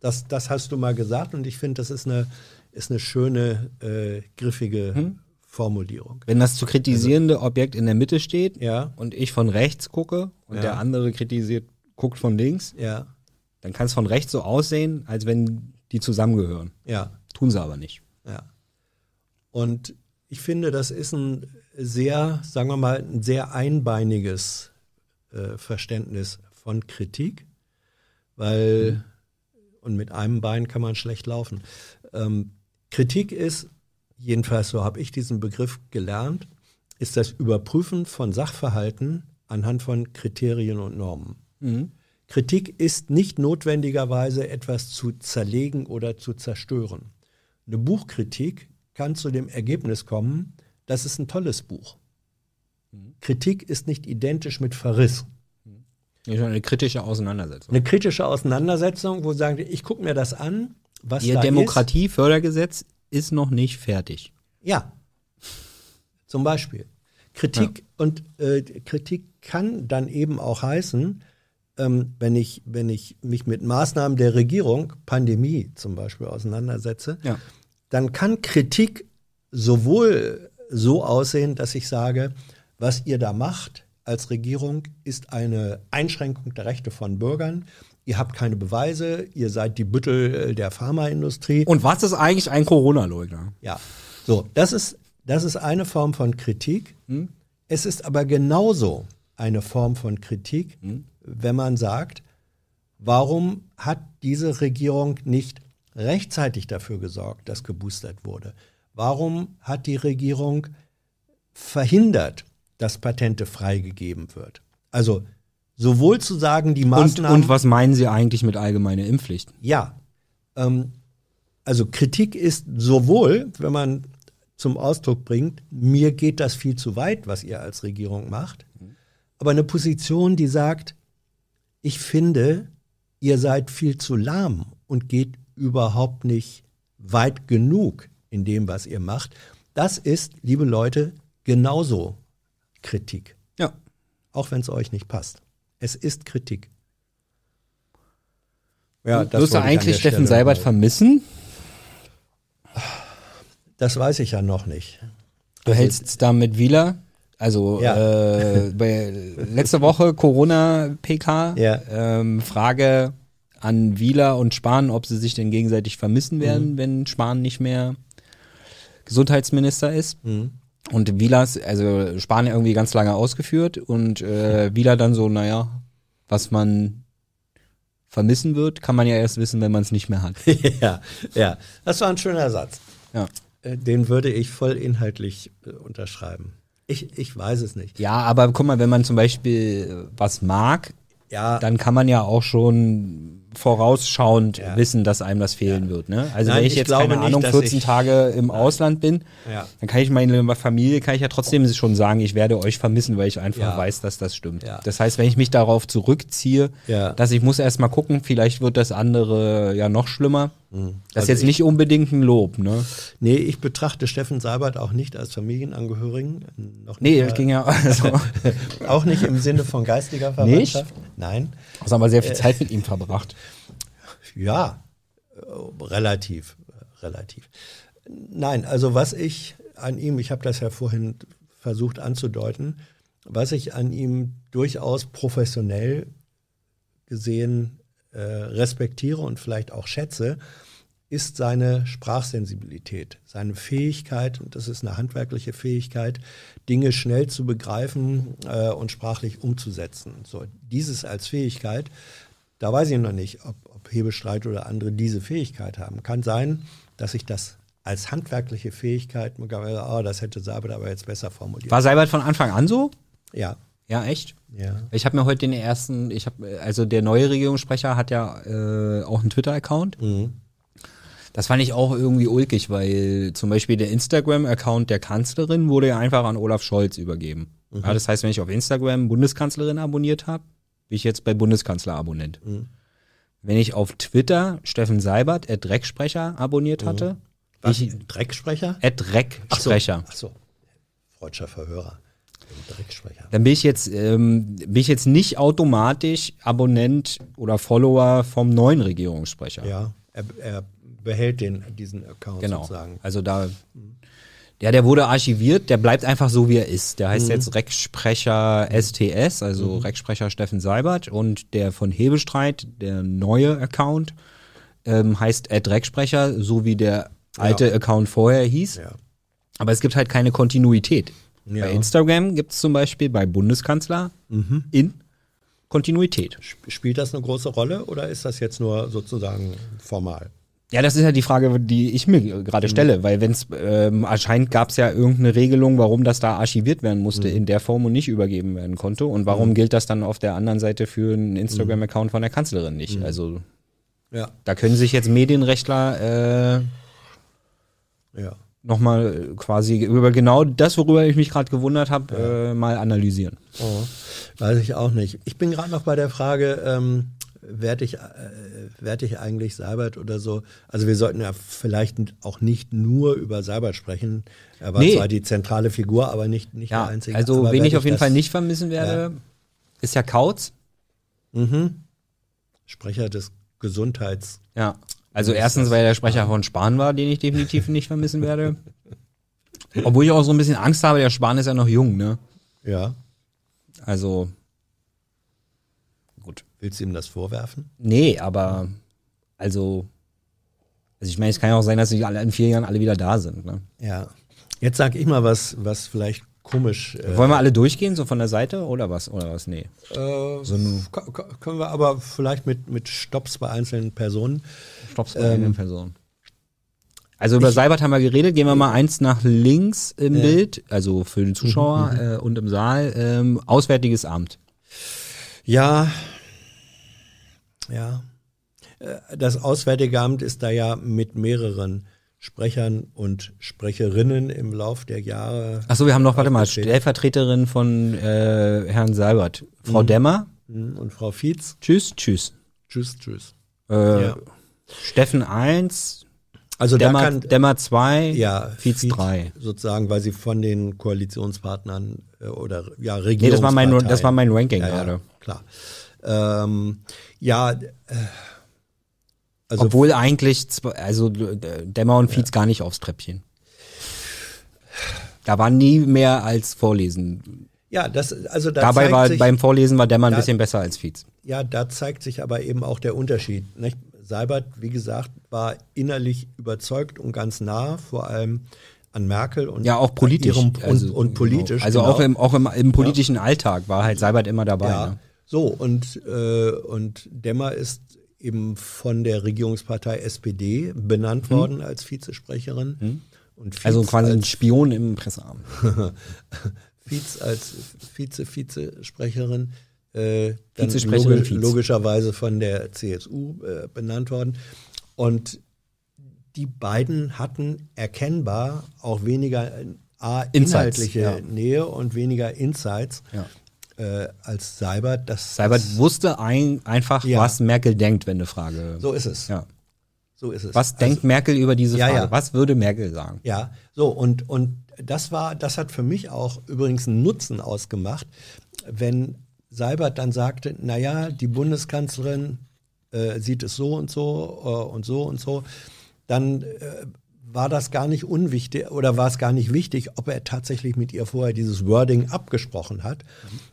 Das, das hast du mal gesagt und ich finde, das ist eine, ist eine schöne, äh, griffige Hm? Formulierung. Wenn das zu kritisierende Objekt in der Mitte steht Ja, und ich von rechts gucke und Ja. der andere kritisiert, guckt von links, ja, dann kann es von rechts so aussehen, als wenn die zusammengehören. ja. Tun sie aber nicht. Ja. Und ich finde, das ist ein sehr, sagen wir mal, ein sehr einbeiniges äh, Verständnis von Kritik, weil, und mit einem Bein kann man schlecht laufen. Ähm, Kritik ist, jedenfalls so habe ich diesen Begriff gelernt, ist das Überprüfen von Sachverhalten anhand von Kriterien und Normen. Kritik ist nicht notwendigerweise etwas zu zerlegen oder zu zerstören. Eine Buchkritik kann zu dem Ergebnis kommen, das ist ein tolles Buch. Kritik ist nicht identisch mit Verriss. Ja, schon eine kritische Auseinandersetzung. Eine kritische Auseinandersetzung, wo sagen, ich gucke mir das an, was Ihr da Demokratiefördergesetz ist noch nicht fertig. Ja. Zum Beispiel. Kritik und äh, Kritik kann dann eben auch heißen, ähm, wenn, ich, wenn ich mich mit Maßnahmen der Regierung, Pandemie zum Beispiel, auseinandersetze, Ja. dann kann Kritik sowohl so aussehen, dass ich sage, was ihr da macht als Regierung ist eine Einschränkung der Rechte von Bürgern. Ihr habt keine Beweise, ihr seid die Büttel äh, der Pharmaindustrie. Und was ist eigentlich ein Corona-Leugner? Ja, so, das ist, das ist eine Form von Kritik. Es ist aber genauso eine Form von Kritik, wenn man sagt, warum hat diese Regierung nicht rechtzeitig dafür gesorgt, dass geboostert wurde? Warum hat die Regierung verhindert, dass Patente freigegeben wird? Also sowohl zu sagen, die Und, Maßnahmen und was meinen Sie eigentlich mit allgemeiner Impfpflicht? ja. Ähm, also Kritik ist sowohl, wenn man zum Ausdruck bringt, mir geht das viel zu weit, was ihr als Regierung macht, aber eine Position, die sagt, ich finde, ihr seid viel zu lahm und geht überhaupt nicht weit genug in dem, was ihr macht. Das ist, liebe Leute, genauso Kritik, Ja. auch wenn es euch nicht passt. Es ist Kritik. Ja, das Wirst du eigentlich Steffen Seibert vermissen? Das weiß ich ja noch nicht. Du hältst es da mit Wieler? Also Ja. äh, bei, letzte Woche Corona-PK. Ja. Ähm, Frage an Wieler und Spahn, ob sie sich denn gegenseitig vermissen werden, Mhm. wenn Spahn nicht mehr Gesundheitsminister ist. Mhm. Und Wieler, also Spahn irgendwie ganz lange ausgeführt und äh, Wieler dann so, naja, was man vermissen wird, kann man ja erst wissen, wenn man es nicht mehr hat. <laughs> ja, ja, das war ein schöner Satz. Ja. Äh, Den würde ich voll inhaltlich äh, unterschreiben. Ich, ich weiß es nicht. Ja, aber guck mal, wenn man zum Beispiel äh, was mag, Ja, dann kann man ja auch schon vorausschauend Ja. wissen, dass einem das fehlen wird. Ne? Also Nein, wenn ich ich jetzt keine nicht, Ahnung dass 14 ich- Tage im Ausland bin, Ja. dann kann ich meine Familie kann ich ja trotzdem schon sagen, ich werde euch vermissen, weil ich einfach Ja. weiß, dass das stimmt. Ja. Das heißt, wenn ich mich darauf zurückziehe, Ja. dass ich muss erst mal gucken, vielleicht wird das andere ja noch schlimmer. Das Also ist jetzt ich- nicht unbedingt ein Lob, ne? nee, ich betrachte Steffen Seibert auch nicht als Familienangehörigen. Noch nicht Nee, das ging ja also, <laughs> auch nicht im Sinne von geistiger Verwandtschaft. Nein. Also haben wir sehr Äh. viel Zeit mit ihm verbracht. Ja, äh, relativ, äh, relativ. Nein, also was ich an ihm, ich habe das ja vorhin versucht anzudeuten, was ich an ihm durchaus professionell gesehen äh, respektiere und vielleicht auch schätze, ist seine Sprachsensibilität, seine Fähigkeit, und das ist eine handwerkliche Fähigkeit, Dinge schnell zu begreifen äh, und sprachlich umzusetzen. So, dieses als Fähigkeit, da weiß ich noch nicht, ob, ob Hebestreit oder andere diese Fähigkeit haben. Kann sein, dass ich das als handwerkliche Fähigkeit, oh, das hätte Sabit aber jetzt besser formuliert. War Seibert von Anfang an so? Ja, Ja, echt? ja. Ich habe mir heute den ersten, ich habe, also der neue Regierungssprecher hat ja äh, auch einen Twitter-Account. Mhm. Das fand ich auch irgendwie ulkig, weil zum Beispiel der Instagram-Account der Kanzlerin wurde ja einfach an Olaf Scholz übergeben. Ja, das heißt, wenn ich auf Instagram Bundeskanzlerin abonniert habe, bin ich jetzt bei Bundeskanzler-Abonnent. Wenn ich auf Twitter Steffen Seibert, at Drecksprecher, abonniert hatte, Was? ich, Drecksprecher? at Drecksprecher. Ach so. Freudscher Verhörer. Drecksprecher. Dann bin ich jetzt, ähm, bin ich jetzt nicht automatisch Abonnent oder Follower vom neuen Regierungssprecher. Ja, er, er behält den, diesen Account Genau. sozusagen. Also da, ja, der wurde archiviert, der bleibt einfach so, wie er ist. Der heißt jetzt Recksprecher STS, also Recksprecher Steffen Seibert und der von Hebestreit, der neue Account, ähm, heißt Ed Recksprecher, so wie der alte Account vorher hieß. Ja. Aber es gibt halt keine Kontinuität. Ja. Bei Instagram gibt es zum Beispiel bei Bundeskanzler in Kontinuität. Sp- Spielt das eine große Rolle oder ist das jetzt nur sozusagen formal? Ja, das ist ja die Frage, die ich mir gerade stelle, weil wenn es ähm, anscheinend gab es ja irgendeine Regelung, warum das da archiviert werden musste in der Form und nicht übergeben werden konnte und warum gilt das dann auf der anderen Seite für einen Instagram-Account von der Kanzlerin nicht? Also Ja. da können sich jetzt Medienrechtler äh, Ja. nochmal quasi über genau das, worüber ich mich gerade gewundert habe, äh, mal analysieren. Oh, weiß ich auch nicht. Ich bin gerade noch bei der Frage, ähm, werde ich, äh, werde ich eigentlich Seibert oder so? Also wir sollten ja vielleicht auch nicht nur über Seibert sprechen. Er war Nee. zwar die zentrale Figur, aber nicht, nicht Ja, der einzige. also aber wen ich auf jeden Fall nicht vermissen werde, ist ja Kautz. Mhm. Sprecher des Gesundheits. Ja. Also erstens, weil der Sprecher von Spahn war, den ich definitiv nicht vermissen werde. Obwohl ich auch so ein bisschen Angst habe, der Spahn ist ja noch jung, ne? Ja. Also. Willst du ihm das vorwerfen? Nee, aber also, also ich meine, es kann ja auch sein, dass sie alle in vier Jahren alle wieder da sind. Ne? Ja. Jetzt sag ich mal was, was vielleicht komisch. Äh, Wollen wir alle durchgehen, so von der Seite oder was? Oder was? Nee. äh, So können wir aber vielleicht mit, mit Stops bei einzelnen Personen. Stops bei einer Person. Also über Seibert haben wir geredet, gehen wir mal eins nach links im Bild, also für den Zuschauer äh, und im Saal. Ähm, Auswärtiges Amt. Ja. Ja. Äh, Das Auswärtige Amt ist da ja mit mehreren Sprechern und Sprecherinnen im Lauf der Jahre. Achso, wir haben noch, warte mal. Stellvertreterin von äh, Herrn Seibert. Frau Dämmer. Mhm. Und Frau Fietz. Tschüss, tschüss. Tschüss, tschüss. Äh, Ja. Steffen 1, Also Dämmer, kann Dämmer 2, ja, Fietz Fietz 3. sozusagen, weil sie von den Koalitionspartnern äh, oder ja Nee, Regierungsparteien. das war mein, das war mein Ranking ja, ja, gerade. klar. Ähm, ja, äh, also Obwohl eigentlich, also Dämmer und Fietz gar nicht aufs Treppchen. Da war nie mehr als Vorlesen. ja, das also da Dabei war sich, beim Vorlesen war Dämmer ein Da- bisschen besser als Fietz. ja, da zeigt sich aber eben auch der Unterschied. Nicht? Seibert, wie gesagt, war innerlich überzeugt und ganz nah, vor allem an Merkel und Ja, auch politisch. Ihrem, also, und, und politisch. Genau. Also genau. auch, im, auch im, im politischen Alltag war halt Seibert immer dabei. Ja, Ne? So und, äh, und Demmer ist eben von der Regierungspartei SPD benannt worden als Vizesprecherin. Und Fietz Hm. Also quasi ein Spion im Presseamt. Fietz <laughs> als Vize-Vizesprecherin. Äh, dann Vizesprecherin logi Fietz. logischerweise von der CSU äh, benannt worden. Und die beiden hatten erkennbar auch weniger äh, A, Insights, inhaltliche ja. Nähe und weniger Insights Ja. Äh, als Seibert. Das, Seibert das, wusste ein, einfach, Ja. was Merkel denkt, wenn eine Frage. so ist es. Ja. So ist es. Was denkt Merkel über diese Frage? ja. Was würde Merkel sagen? Ja, so und, und das war, das hat für mich auch übrigens einen Nutzen ausgemacht, wenn Seibert dann sagte, naja, die Bundeskanzlerin äh, sieht es so und so äh, und so und so, dann äh, war das gar nicht unwichtig oder war es gar nicht wichtig, ob er tatsächlich mit ihr vorher dieses Wording abgesprochen hat.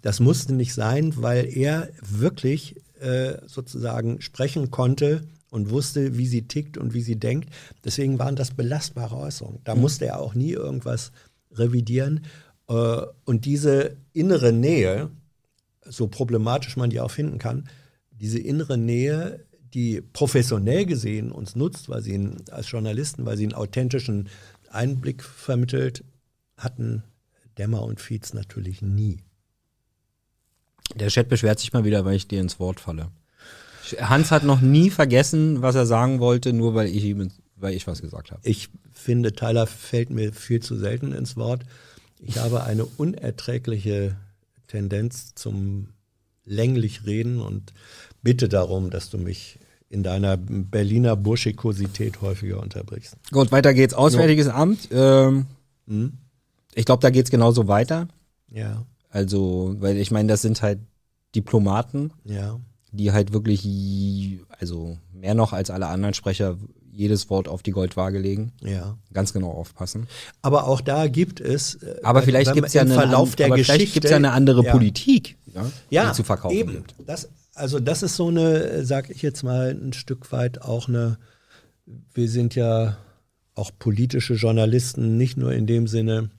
Das musste nicht sein, weil er wirklich äh, sozusagen sprechen konnte und wusste, wie sie tickt und wie sie denkt. Deswegen waren das belastbare Äußerungen. Da musste er auch nie irgendwas revidieren. Äh, und diese innere Nähe, so problematisch man die auch finden kann, diese innere Nähe, die professionell gesehen uns nutzt, weil sie ihn, als Journalisten, weil sie einen authentischen Einblick vermittelt, hatten Dämmer und Fietz natürlich nie. Der Chat beschwert sich mal wieder, weil ich dir ins Wort falle. Hans hat noch nie vergessen, was er sagen wollte, nur weil ich ihm, weil ich was gesagt habe. Ich finde, Tyler fällt mir viel zu selten ins Wort. Ich habe eine unerträgliche Tendenz zum länglich reden und bitte darum, dass du mich in deiner Berliner Burschikosität häufiger unterbrichst. Gut, weiter geht's. Auswärtiges Amt. Ähm, Hm? ich glaube, da geht's genauso weiter. Ja, Also, weil ich meine, das sind halt Diplomaten, ja. die halt wirklich, also mehr noch als alle anderen Sprecher, jedes Wort auf die Goldwaage legen. Ja. Ganz genau aufpassen. Aber auch da gibt es. äh, Aber vielleicht gibt's man ja eine, Verlauf der Geschichte. gibt's ja eine andere Ja. Politik, ja, ja, die zu verkaufen eben. gibt. Das, also das ist so eine, sag ich jetzt mal, ein Stück weit auch eine, wir sind ja auch politische Journalisten, nicht nur in dem Sinne,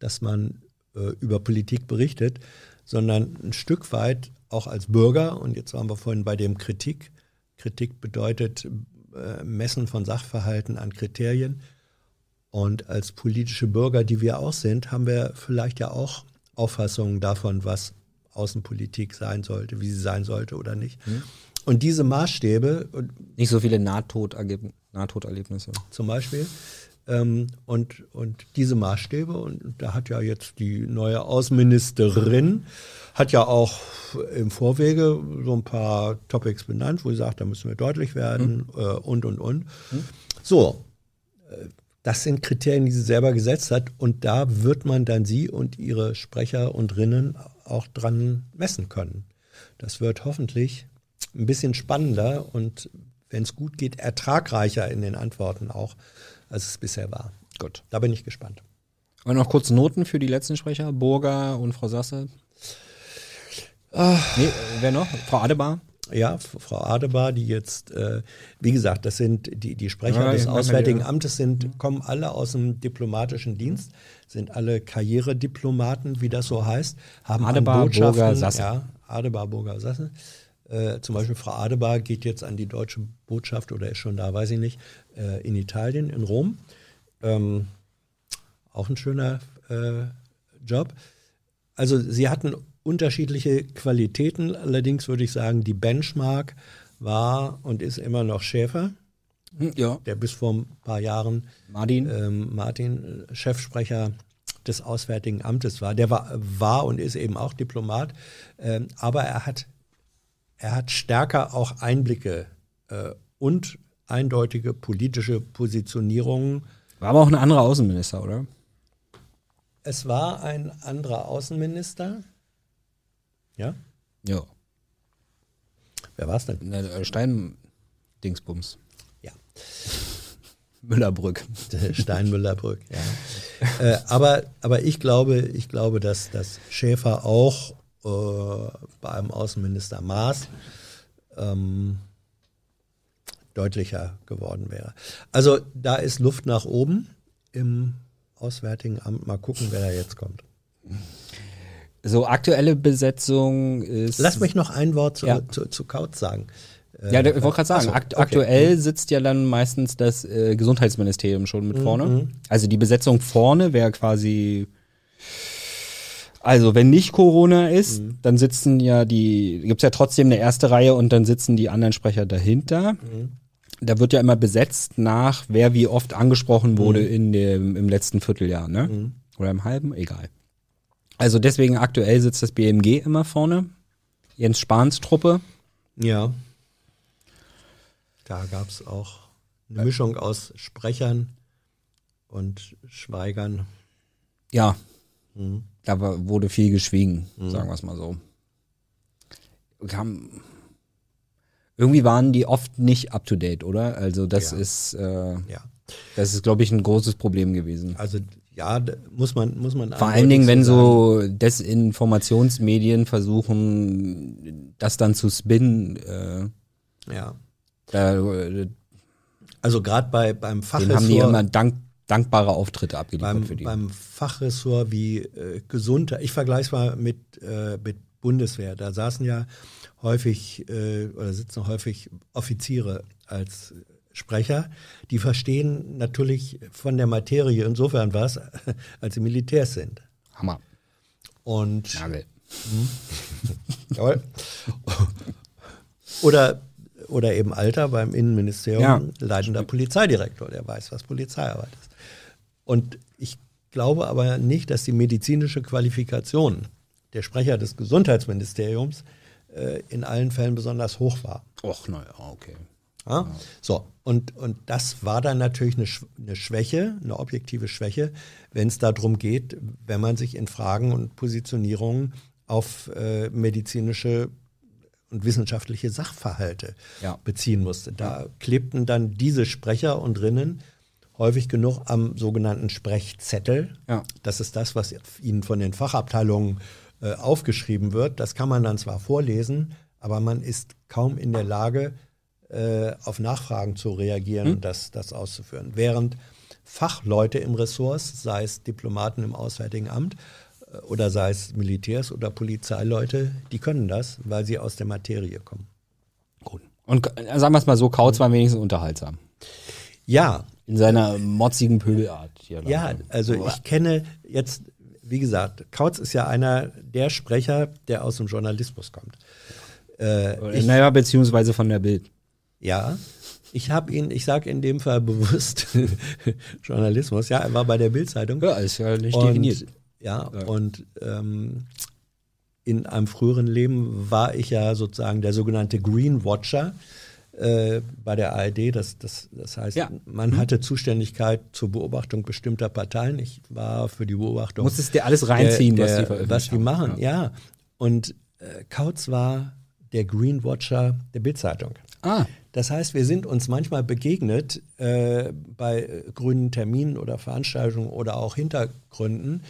dass man äh, über Politik berichtet, sondern ein Stück weit auch als Bürger, und jetzt waren wir vorhin bei dem Kritik, Kritik bedeutet äh, Messen von Sachverhalten an Kriterien. Und als politische Bürger, die wir auch sind, haben wir vielleicht ja auch Auffassungen davon, was Außenpolitik sein sollte, wie sie sein sollte oder nicht. Und diese Maßstäbe, und Nicht so viele Nahtoderleb- Nahtoderlebnisse. zum Beispiel, ähm, und, und diese Maßstäbe, und da hat ja jetzt die neue Außenministerin, hat ja auch im Vorwege so ein paar Topics benannt, wo sie sagt, da müssen wir deutlich werden äh, und, und, und. So, äh, das sind Kriterien, die sie selber gesetzt hat und da wird man dann sie und ihre Sprecher und Rinnen auch dran messen können. Das wird hoffentlich ein bisschen spannender und wenn es gut geht, ertragreicher in den Antworten auch, als es bisher war. Gut. Da bin ich gespannt. Und noch kurz Noten für die letzten Sprecher, Burger und Frau Sasse. Ah. Nee, wer noch? Frau Adebar? Ja, Frau Adebar, die jetzt, äh, wie gesagt, das sind die, die Sprecher Ja, des Auswärtigen ja. Amtes sind, kommen alle aus dem diplomatischen Dienst, sind alle Karrierediplomaten, wie das so heißt, haben Adebar, Botschaften, Burger, Sasse. ja, Adebar, Burger, Sasse. Äh, zum Beispiel Frau Adebar geht jetzt an die deutsche Botschaft oder ist schon da, weiß ich nicht, äh, in Italien, in Rom. Ähm, auch ein schöner äh, Job. Also sie hatten unterschiedliche Qualitäten, allerdings würde ich sagen, die Benchmark war und ist immer noch Schäfer, Hm, Ja. der bis vor ein paar Jahren Martin? ähm, Martin, äh, Chefsprecher des Auswärtigen Amtes war. Der war, war und ist eben auch Diplomat, ähm, aber er hat, er hat stärker auch Einblicke äh, und eindeutige politische Positionierungen. War aber auch ein anderer Außenminister, oder? Es war ein anderer Außenminister. Ja? Ja. Wer war es denn? Na, äh, Stein-Dingsbums. Ja. <laughs> Müllerbrück. Steinmüllerbrück, ja. <laughs> äh, aber, aber ich glaube, ich glaube, dass, dass Schäfer auch äh, bei einem Außenminister Maas ähm, deutlicher geworden wäre. Also da ist Luft nach oben im Auswärtigen Amt. Mal gucken, wer da jetzt kommt. So, aktuelle Besetzung ist. Lass mich noch ein Wort zu, Ja. zu, zu Kautz sagen. Äh, Ja, ich wollte gerade sagen, Ach so, akt okay. aktuell sitzt ja dann meistens das äh, Gesundheitsministerium schon mit vorne. Also die Besetzung vorne wäre quasi. Also wenn nicht Corona ist, dann sitzen ja die, gibt's ja trotzdem eine erste Reihe und dann sitzen die anderen Sprecher dahinter. Da wird ja immer besetzt nach, wer wie oft angesprochen wurde in dem, im letzten Vierteljahr, ne? Oder im halben, egal. Also deswegen aktuell sitzt das BMG immer vorne. Jens Spahns Truppe. Ja. Da gab es auch eine Mischung aus Sprechern und Schweigern. Ja, Mhm. da war, wurde viel geschwiegen, sagen wir es mal so. Kam, irgendwie waren die oft nicht up to date, oder? Also das Ja. ist, äh, Ja. das ist, glaube ich, ein großes Problem gewesen. Also ja, muss man, muss man Vor allen Dingen, wenn sagen. so Desinformationsmedien versuchen, das dann zu spinnen, äh, Ja. da, äh, Also gerade bei, beim denen haben die Fachressort, immer dank, dankbare Auftritte abgeliefert beim, für die. beim Fachressort wie äh, Gesundheit, ich vergleiche es mal mit, äh, mit Bundeswehr, da saßen ja häufig äh, oder sitzen häufig Offiziere als Sprecher, die verstehen natürlich von der Materie insofern was, <laughs> als sie Militärs sind. Hammer. Und Nagel. <laughs> Jawohl. Oder, oder eben Alter beim Innenministerium, Ja. leitender Polizeidirektor, der weiß, was Polizeiarbeit ist. Und ich glaube aber nicht, dass die medizinische Qualifikation der Sprecher des Gesundheitsministeriums äh, in allen Fällen besonders hoch war. Och, naja, okay. Ja? So, und, und das war dann natürlich eine, eine Schwäche, eine objektive Schwäche, wenn es darum geht, wenn man sich in Fragen und Positionierungen auf äh, medizinische und wissenschaftliche Sachverhalte Ja. beziehen musste. Da klebten dann diese Sprecher und Rinnen häufig genug am sogenannten Sprechzettel. Ja. Das ist das, was ihnen von den Fachabteilungen äh, aufgeschrieben wird. Das kann man dann zwar vorlesen, aber man ist kaum in der Lage, äh, auf Nachfragen zu reagieren und das, das auszuführen. Während Fachleute im Ressort, sei es Diplomaten im Auswärtigen Amt äh, oder sei es Militärs oder Polizeileute, die können das, weil sie aus der Materie kommen. Gut. Und äh, sagen wir es mal so, Kautz war wenigstens unterhaltsam. Ja, In seiner motzigen Pöbelart. Ja, also ich kenne jetzt, wie gesagt, Kautz ist ja einer der Sprecher, der aus dem Journalismus kommt. Äh, ich, naja, beziehungsweise von der Bild. Ja, ich habe ihn, ich sage in dem Fall bewusst <laughs> Journalismus, ja, er war bei der Bildzeitung. Ja, ist ja nicht Und, definiert. ja, und ähm, in einem früheren Leben war ich ja sozusagen der sogenannte Green Watcher äh, bei der ARD. Das, das, das heißt, Ja. man hatte Zuständigkeit zur Beobachtung bestimmter Parteien. Ich war für die Beobachtung Musstest dir alles reinziehen, der, was die der, veröffentlicht was die machen. Ja, und äh, Kautz war der Greenwatcher der Bildzeitung. Ah, Das heißt, wir sind uns manchmal begegnet äh, bei äh, grünen Terminen oder Veranstaltungen oder auch Hintergründen.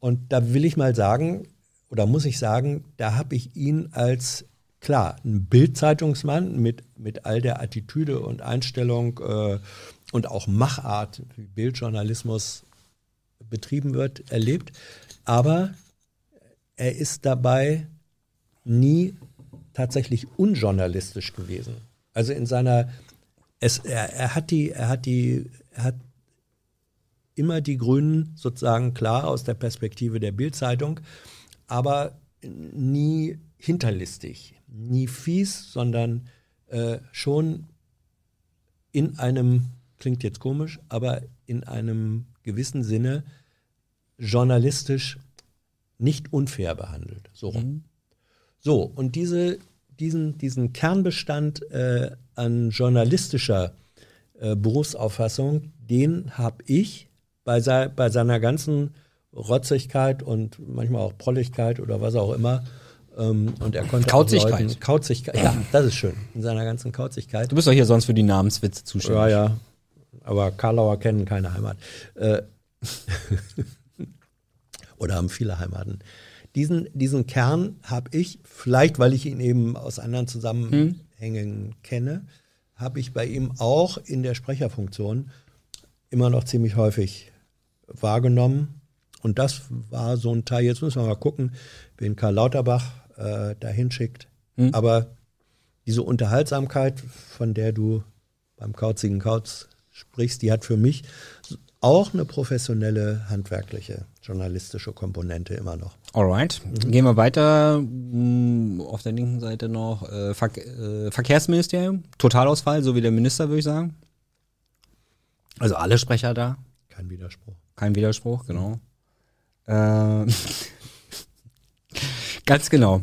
Und da will ich mal sagen, oder muss ich sagen, da habe ich ihn als, klar, ein Bildzeitungsmann mit, mit all der Attitüde und Einstellung äh, und auch Machart, wie Bildjournalismus betrieben wird, erlebt. Aber er ist dabei nie tatsächlich unjournalistisch gewesen. Also in seiner, es, er, er hat die, er hat die, er hat immer die Grünen sozusagen klar aus der Perspektive der Bildzeitung, aber nie hinterlistig, nie fies, sondern äh, schon in einem, klingt jetzt komisch, aber in einem gewissen Sinne journalistisch nicht unfair behandelt. So rum. So, und diese, diesen, diesen Kernbestand äh, an journalistischer äh, Berufsauffassung, den habe ich bei, sei, bei seiner ganzen Rotzigkeit und manchmal auch Prolligkeit oder was auch immer. Ähm, und er konnte Kauzigkeit. Leuten, Kauzigkeit. Ja, das ist schön. In seiner ganzen Kauzigkeit. du bist doch hier sonst für die Namenswitze zuständig. Ja, ja. Aber Karlauer kennen keine Heimat. Äh, <laughs> oder haben viele Heimaten. Diesen, diesen Kern habe ich, vielleicht weil ich ihn eben aus anderen Zusammenhängen kenne, habe ich bei ihm auch in der Sprecherfunktion immer noch ziemlich häufig wahrgenommen. Und das war so ein Teil, jetzt müssen wir mal gucken, wen Karl Lauterbach äh, da hinschickt. Aber diese Unterhaltsamkeit, von der du beim kauzigen Kauz sprichst, die hat für mich auch eine professionelle, handwerkliche, journalistische Komponente immer noch. Alright. Gehen wir weiter. Mm, Auf der linken Seite noch äh, Ver äh, Verkehrsministerium. Totalausfall, so wie der Minister, würde ich sagen. Also alle Sprecher da. Kein Widerspruch. Kein Widerspruch, genau. Äh, <laughs> ganz genau.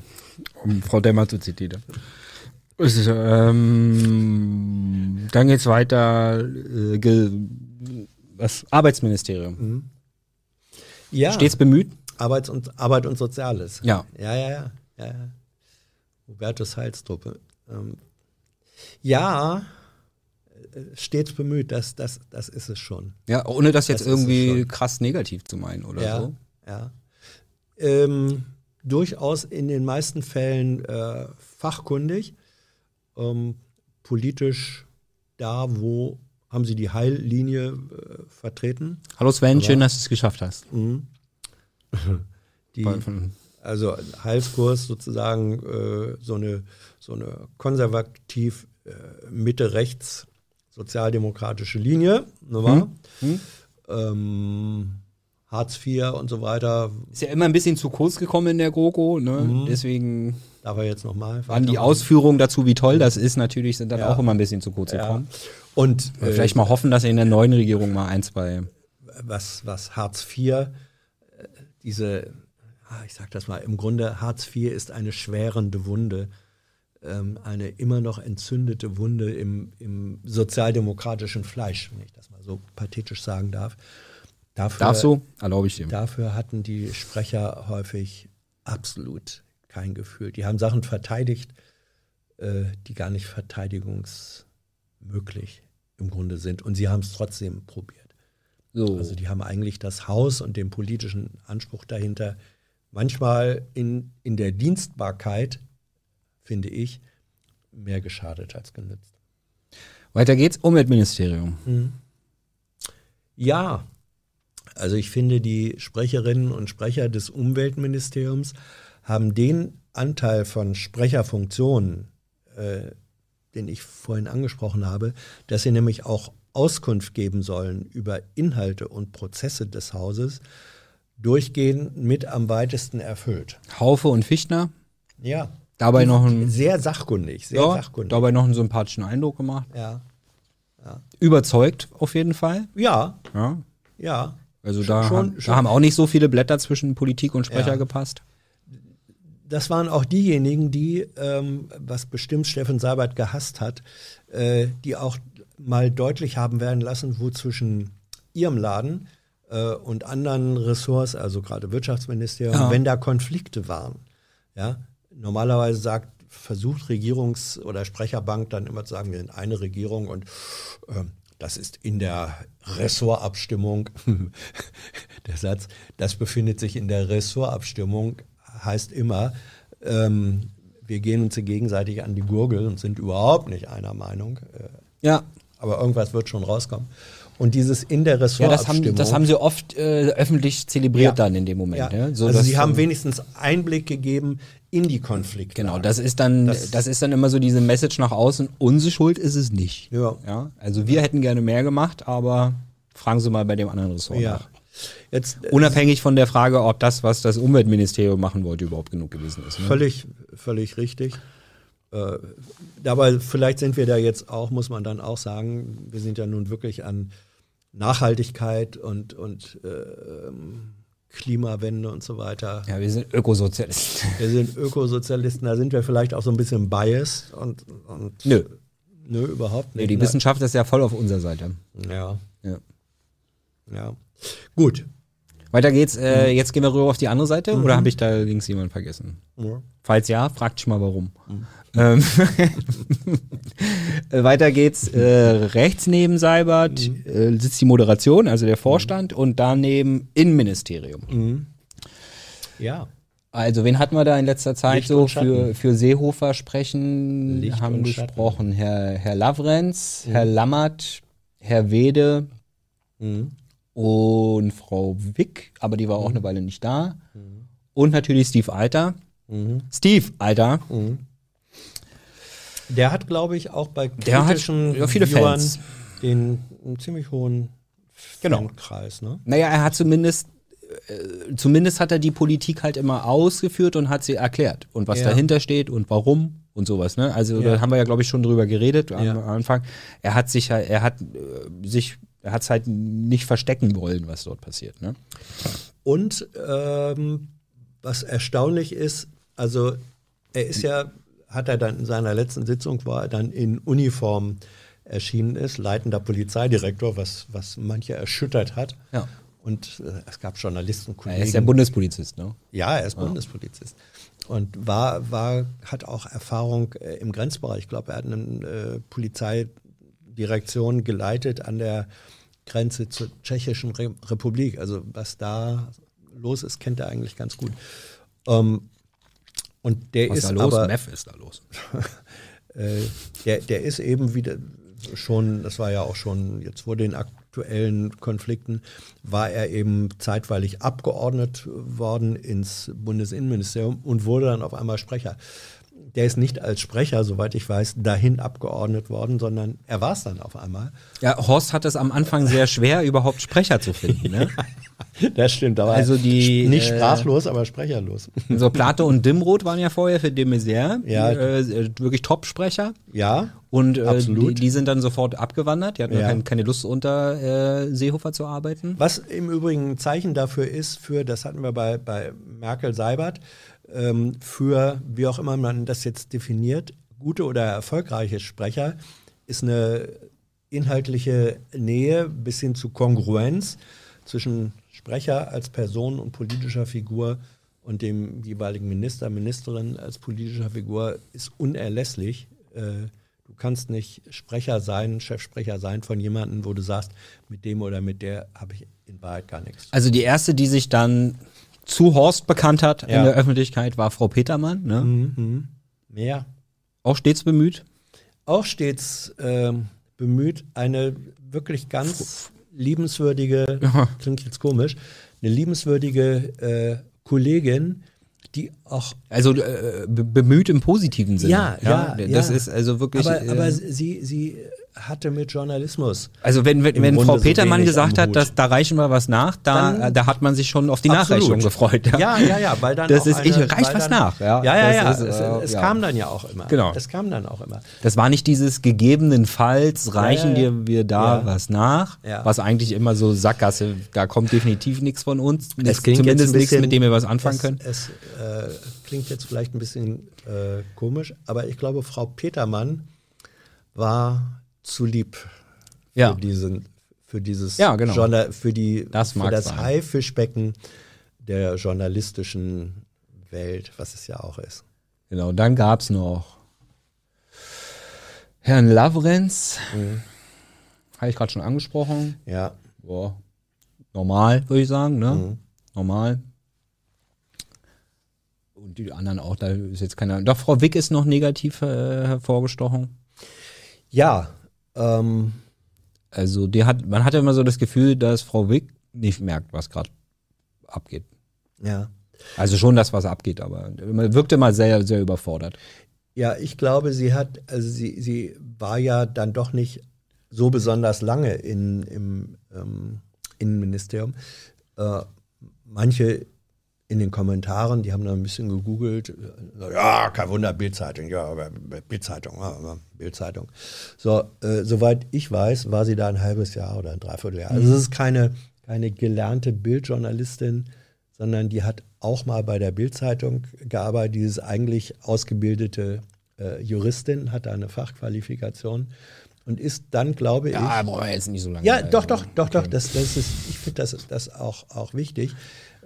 Um Frau Demmer zu zitieren. Es ist, ähm, dann geht's weiter. Äh, was? Arbeitsministerium. Ja, Stets bemüht. Arbeits und, Arbeit und Soziales. Ja. Ja, ja, ja. ja, ja. Hubertus Heilstruppe. Ähm, ja, äh, stets bemüht, das, das, das ist es schon. Ja, ohne das jetzt Das irgendwie krass negativ zu meinen oder ja, so. ja. Ähm, durchaus in den meisten Fällen äh, fachkundig, ähm, politisch da, wo haben sie die Heillinie äh, vertreten. Hallo Sven, Aber- schön, dass du es geschafft hast. <laughs> Die, Weil von- also Heilskurs sozusagen äh, so eine so eine konservativ äh, Mitte rechts sozialdemokratische Linie, ne wahr? Hm? Ähm, Hartz IV und so weiter. Ist ja immer ein bisschen zu kurz gekommen in der GroKo, ne? Mhm. Deswegen Darf er jetzt nochmal? waren die Ausführungen dazu, wie toll das ist, natürlich sind dann Ja. auch immer ein bisschen zu kurz Ja. gekommen. Und Aber äh, Vielleicht mal hoffen, dass in der neuen Regierung mal ein, zwei. was, was Hartz IV, äh, diese, ah, ich sag das mal, im Grunde Hartz IV ist eine schwärende Wunde, ähm, eine immer noch entzündete Wunde im, im sozialdemokratischen Fleisch, wenn ich das mal so pathetisch sagen darf. Dafür, Darfst du? Erlaube ich dir. Dafür hatten die Sprecher häufig absolut kein Gefühl. Die haben Sachen verteidigt, äh, die gar nicht verteidigungsmöglich im Grunde sind. Und sie haben es trotzdem probiert. So. Also die haben eigentlich das Haus und den politischen Anspruch dahinter manchmal in, in der Dienstbarkeit, finde ich, mehr geschadet als genützt. Weiter geht's. Umweltministerium. Ja, also ich finde, die Sprecherinnen und Sprecher des Umweltministeriums haben den Anteil von Sprecherfunktionen, äh, den ich vorhin angesprochen habe, dass sie nämlich auch Auskunft geben sollen über Inhalte und Prozesse des Hauses, durchgehend mit am weitesten erfüllt. Haufe und Fichtner. Ja. Dabei noch ein, Sehr sachkundig, sehr ja, sachkundig. dabei noch einen sympathischen Eindruck gemacht. Ja. Überzeugt auf jeden Fall. Ja, Ja. ja. Also da, Schon- haben, schon. da haben auch nicht so viele Blätter zwischen Politik und Sprecher Ja. gepasst. Das waren auch diejenigen, die, ähm, was bestimmt Steffen Seibert gehasst hat, äh, die auch mal deutlich haben werden lassen, wo zwischen ihrem Laden äh, und anderen Ressorts, also gerade Wirtschaftsministerium, Ja. wenn da Konflikte waren, ja, normalerweise sagt, versucht Regierungs- oder Sprecherbank dann immer zu sagen, wir sind eine Regierung und äh, das ist in der Ressortabstimmung, <laughs> der Satz, das befindet sich in der Ressortabstimmung, heißt immer, ähm, wir gehen uns gegenseitig an die Gurgel und sind überhaupt nicht einer Meinung. Äh, Ja. aber irgendwas wird schon rauskommen. Und dieses in der Ja, das haben, das haben sie oft äh, öffentlich zelebriert Ja. dann in dem Moment. ja. Ja. So, also sie haben ähm, wenigstens Einblick gegeben in die Konflikte. Genau, das ist dann, Das- das, ist dann immer so diese Message nach außen. Unsere Schuld ist es nicht. Ja. Also wir hätten gerne mehr gemacht, aber fragen Sie mal bei dem anderen Ressort nach. Jetzt äh, Unabhängig von der Frage, ob das, was das Umweltministerium machen wollte, überhaupt genug gewesen ist. Ne? völlig, völlig richtig. Äh, dabei, vielleicht sind wir da jetzt auch, muss man dann auch sagen, wir sind ja nun wirklich an Nachhaltigkeit und, und äh, Klimawende und so weiter. Ja, wir sind Ökosozialisten. Wir sind Ökosozialisten, da sind wir vielleicht auch so ein bisschen biased und, und Nö. nö, überhaupt Nee, nicht. die Wissenschaft ist ja voll auf unserer Seite. Ja, Ja. Ja. Gut. Weiter geht's. Äh, Jetzt gehen wir rüber auf die andere Seite oder habe ich da links jemanden vergessen? Ja. Falls ja, fragt dich mal warum. Ähm, äh, <laughs> weiter geht's. Äh, rechts neben Seibert äh, sitzt die Moderation, also der Vorstand, und daneben Innenministerium. Ja. Also, wen hatten wir da in letzter Zeit Licht so für, für Seehofer sprechen? Licht haben gesprochen Herr, Herr Lavrenz, Herr Lammert, Herr Wede Mhm. Und Frau Wick, aber die war auch eine Weile nicht da. Und natürlich Steve Alter. Mhm. Steve Alter, Der hat, glaube ich, auch bei Der hat, ja, viele Viewern Fans. den einen ziemlich hohen Genau. Fankreis. Ne? Naja, er hat zumindest, äh, zumindest hat er die Politik halt immer ausgeführt und hat sie erklärt. Und was Ja. dahinter steht und warum und sowas, ne? Also Ja. da haben wir ja, glaube ich, schon drüber geredet am, Ja. am Anfang. Er hat sich er hat äh, sich, er hat es halt nicht verstecken wollen, was dort passiert, ne? Und ähm, was erstaunlich ist, also er ist ja, hat er dann in seiner letzten Sitzung, war er dann in Uniform erschienen ist, leitender Polizeidirektor, was, was manche erschüttert hat. Ja. Und äh, es gab Journalisten, Er Kollegen. ist ja Bundespolizist, ne? Ja, er ist Bundespolizist. Und war, war, hat auch Erfahrung äh, im Grenzbereich. Ich glaube, er hat eine äh, Polizeidirektion geleitet an der Grenze zur Tschechischen Re Republik. Also was da los ist, kennt er eigentlich ganz gut. Ähm, und der Was ist ist da los? aber, Meth ist da los. <laughs> äh, der, der ist eben wieder schon, das war ja auch schon jetzt vor den aktuellen Konflikten, war er eben zeitweilig abgeordnet worden ins Bundesinnenministerium und wurde dann auf einmal Sprecher. Der ist nicht als Sprecher, soweit ich weiß, dahin abgeordnet worden, sondern er war es dann auf einmal. Ja, Horst hat es am Anfang sehr schwer, überhaupt Sprecher zu finden, ne? <laughs> Das stimmt, aber Also die, nicht äh, sprachlos, aber sprecherlos. <laughs> So Plato und Dimroth waren ja vorher für de Maizière, Ja. äh, wirklich Top-Sprecher. Ja, Und äh, Absolut. die, die sind dann sofort abgewandert. Die hatten Ja. kein, keine Lust, unter äh, Seehofer zu arbeiten. Was im Übrigen ein Zeichen dafür ist, für, das hatten wir bei, bei Merkel Seibert, ähm, für, wie auch immer man das jetzt definiert, gute oder erfolgreiche Sprecher, ist eine inhaltliche Nähe bis hin zu Kongruenz zwischen Sprecher als Person und politischer Figur und dem jeweiligen Minister, Ministerin als politischer Figur ist unerlässlich. Äh, Du kannst nicht Sprecher sein, Chefsprecher sein von jemandem, wo du sagst, mit dem oder mit der habe ich in Wahrheit gar nichts. Also die erste, die sich dann zu Horst bekannt hat Ja. in der Öffentlichkeit, war Frau Petermann. Ne? Mhm. Ja. Auch stets bemüht. Auch stets ähm, bemüht, eine wirklich ganz liebenswürdige, klingt jetzt komisch, eine liebenswürdige äh, Kollegin, die auch Also äh, be- bemüht im positiven Sinne. Ja, ja, Das ja. ist also wirklich. aber, äh, aber sie, sie hatte mit Journalismus. also wenn, wenn, wenn Frau so Petermann wenig gesagt hat, dass da reichen wir was nach, da, Dann- da hat man sich schon auf die Absolut. Nachreichung gefreut. Ja, ja, ja, weil dann Das auch ist, ich, eine- reicht weil was dann, nach. Ja, Ja, ja, ja. Ist, es äh, es ja. kam dann ja auch immer. Genau. Es kam dann auch immer. Das war nicht dieses gegebenenfalls reichen ja, ja. dir wir da Ja. was nach, Ja. was eigentlich immer so Sackgasse, da kommt definitiv nichts von uns, nichts, klingt zumindest jetzt ein nichts, bisschen- mit dem wir was anfangen es, können. Es äh, klingt jetzt vielleicht ein bisschen äh, komisch, aber ich glaube, Frau Petermann war zu lieb für Ja. diesen, für dieses Ja, genau. Journa- für die Das für das sein. Haifischbecken der journalistischen Welt, was es ja auch ist. Genau, dann gab es noch Herrn Lavrenz. Habe ich gerade schon angesprochen. Ja. Boah, normal, würde ich sagen, ne? Normal. Und die anderen auch, da ist jetzt keiner. Doch, Frau Wick ist noch negativ äh, hervorgestochen. Ja. Ähm, Also, die hat, man hatte immer so das Gefühl, dass Frau Wick nicht merkt, was gerade abgeht. ja. Also schon das, was abgeht, aber man wirkte mal sehr, sehr überfordert. Ja, ich glaube, sie hat, also sie, sie war ja dann doch nicht so besonders lange in, im ähm, Innenministerium. Äh, manche in den Kommentaren, die haben da ein bisschen gegoogelt. äh, Ja, kein Wunder, Bildzeitung, ja, aber Bildzeitung, ja, aber Bildzeitung. So, äh, soweit ich weiß, war sie da ein halbes Jahr oder ein Dreivierteljahr. Also es ist keine, keine gelernte Bildjournalistin, sondern die hat auch mal bei der Bildzeitung gearbeitet, dieses eigentlich ausgebildete äh, Juristin, hat da eine Fachqualifikation und ist dann, glaube ich, Ja, wir jetzt nicht so lange. ja, doch, doch, doch, doch. Das, das ist, ich finde das, das auch, auch wichtig.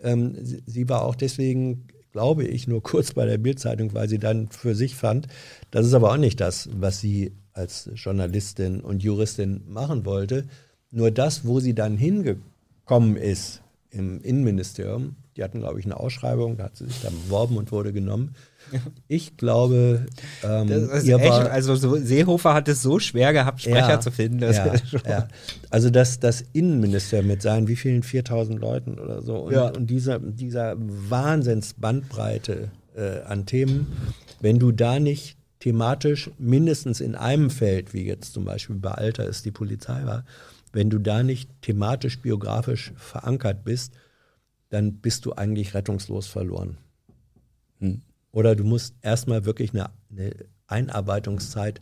Ähm, sie, sie war auch deswegen, glaube ich, nur kurz bei der Bildzeitung, weil sie dann für sich fand, das ist aber auch nicht das, was sie als Journalistin und Juristin machen wollte. Nur das, wo sie dann hingekommen ist im Innenministerium, die hatten, glaube ich, eine Ausschreibung, da hat sie sich dann beworben und wurde genommen. <laughs> Ich glaube, ähm, Das echt, war, also so, Seehofer hat es so schwer gehabt, Sprecher ja, zu finden. Das ja, ja. Also das, das Innenministerium mit seinen wie vielen 4000 Leuten oder so und, Ja. und dieser, dieser Wahnsinnsbandbreite äh, an Themen, wenn du da nicht thematisch mindestens in einem Feld, wie jetzt zum Beispiel bei Alter ist die Polizei war, wenn du da nicht thematisch, biografisch verankert bist, dann bist du eigentlich rettungslos verloren. Hm. Oder du musst erstmal wirklich eine, eine Einarbeitungszeit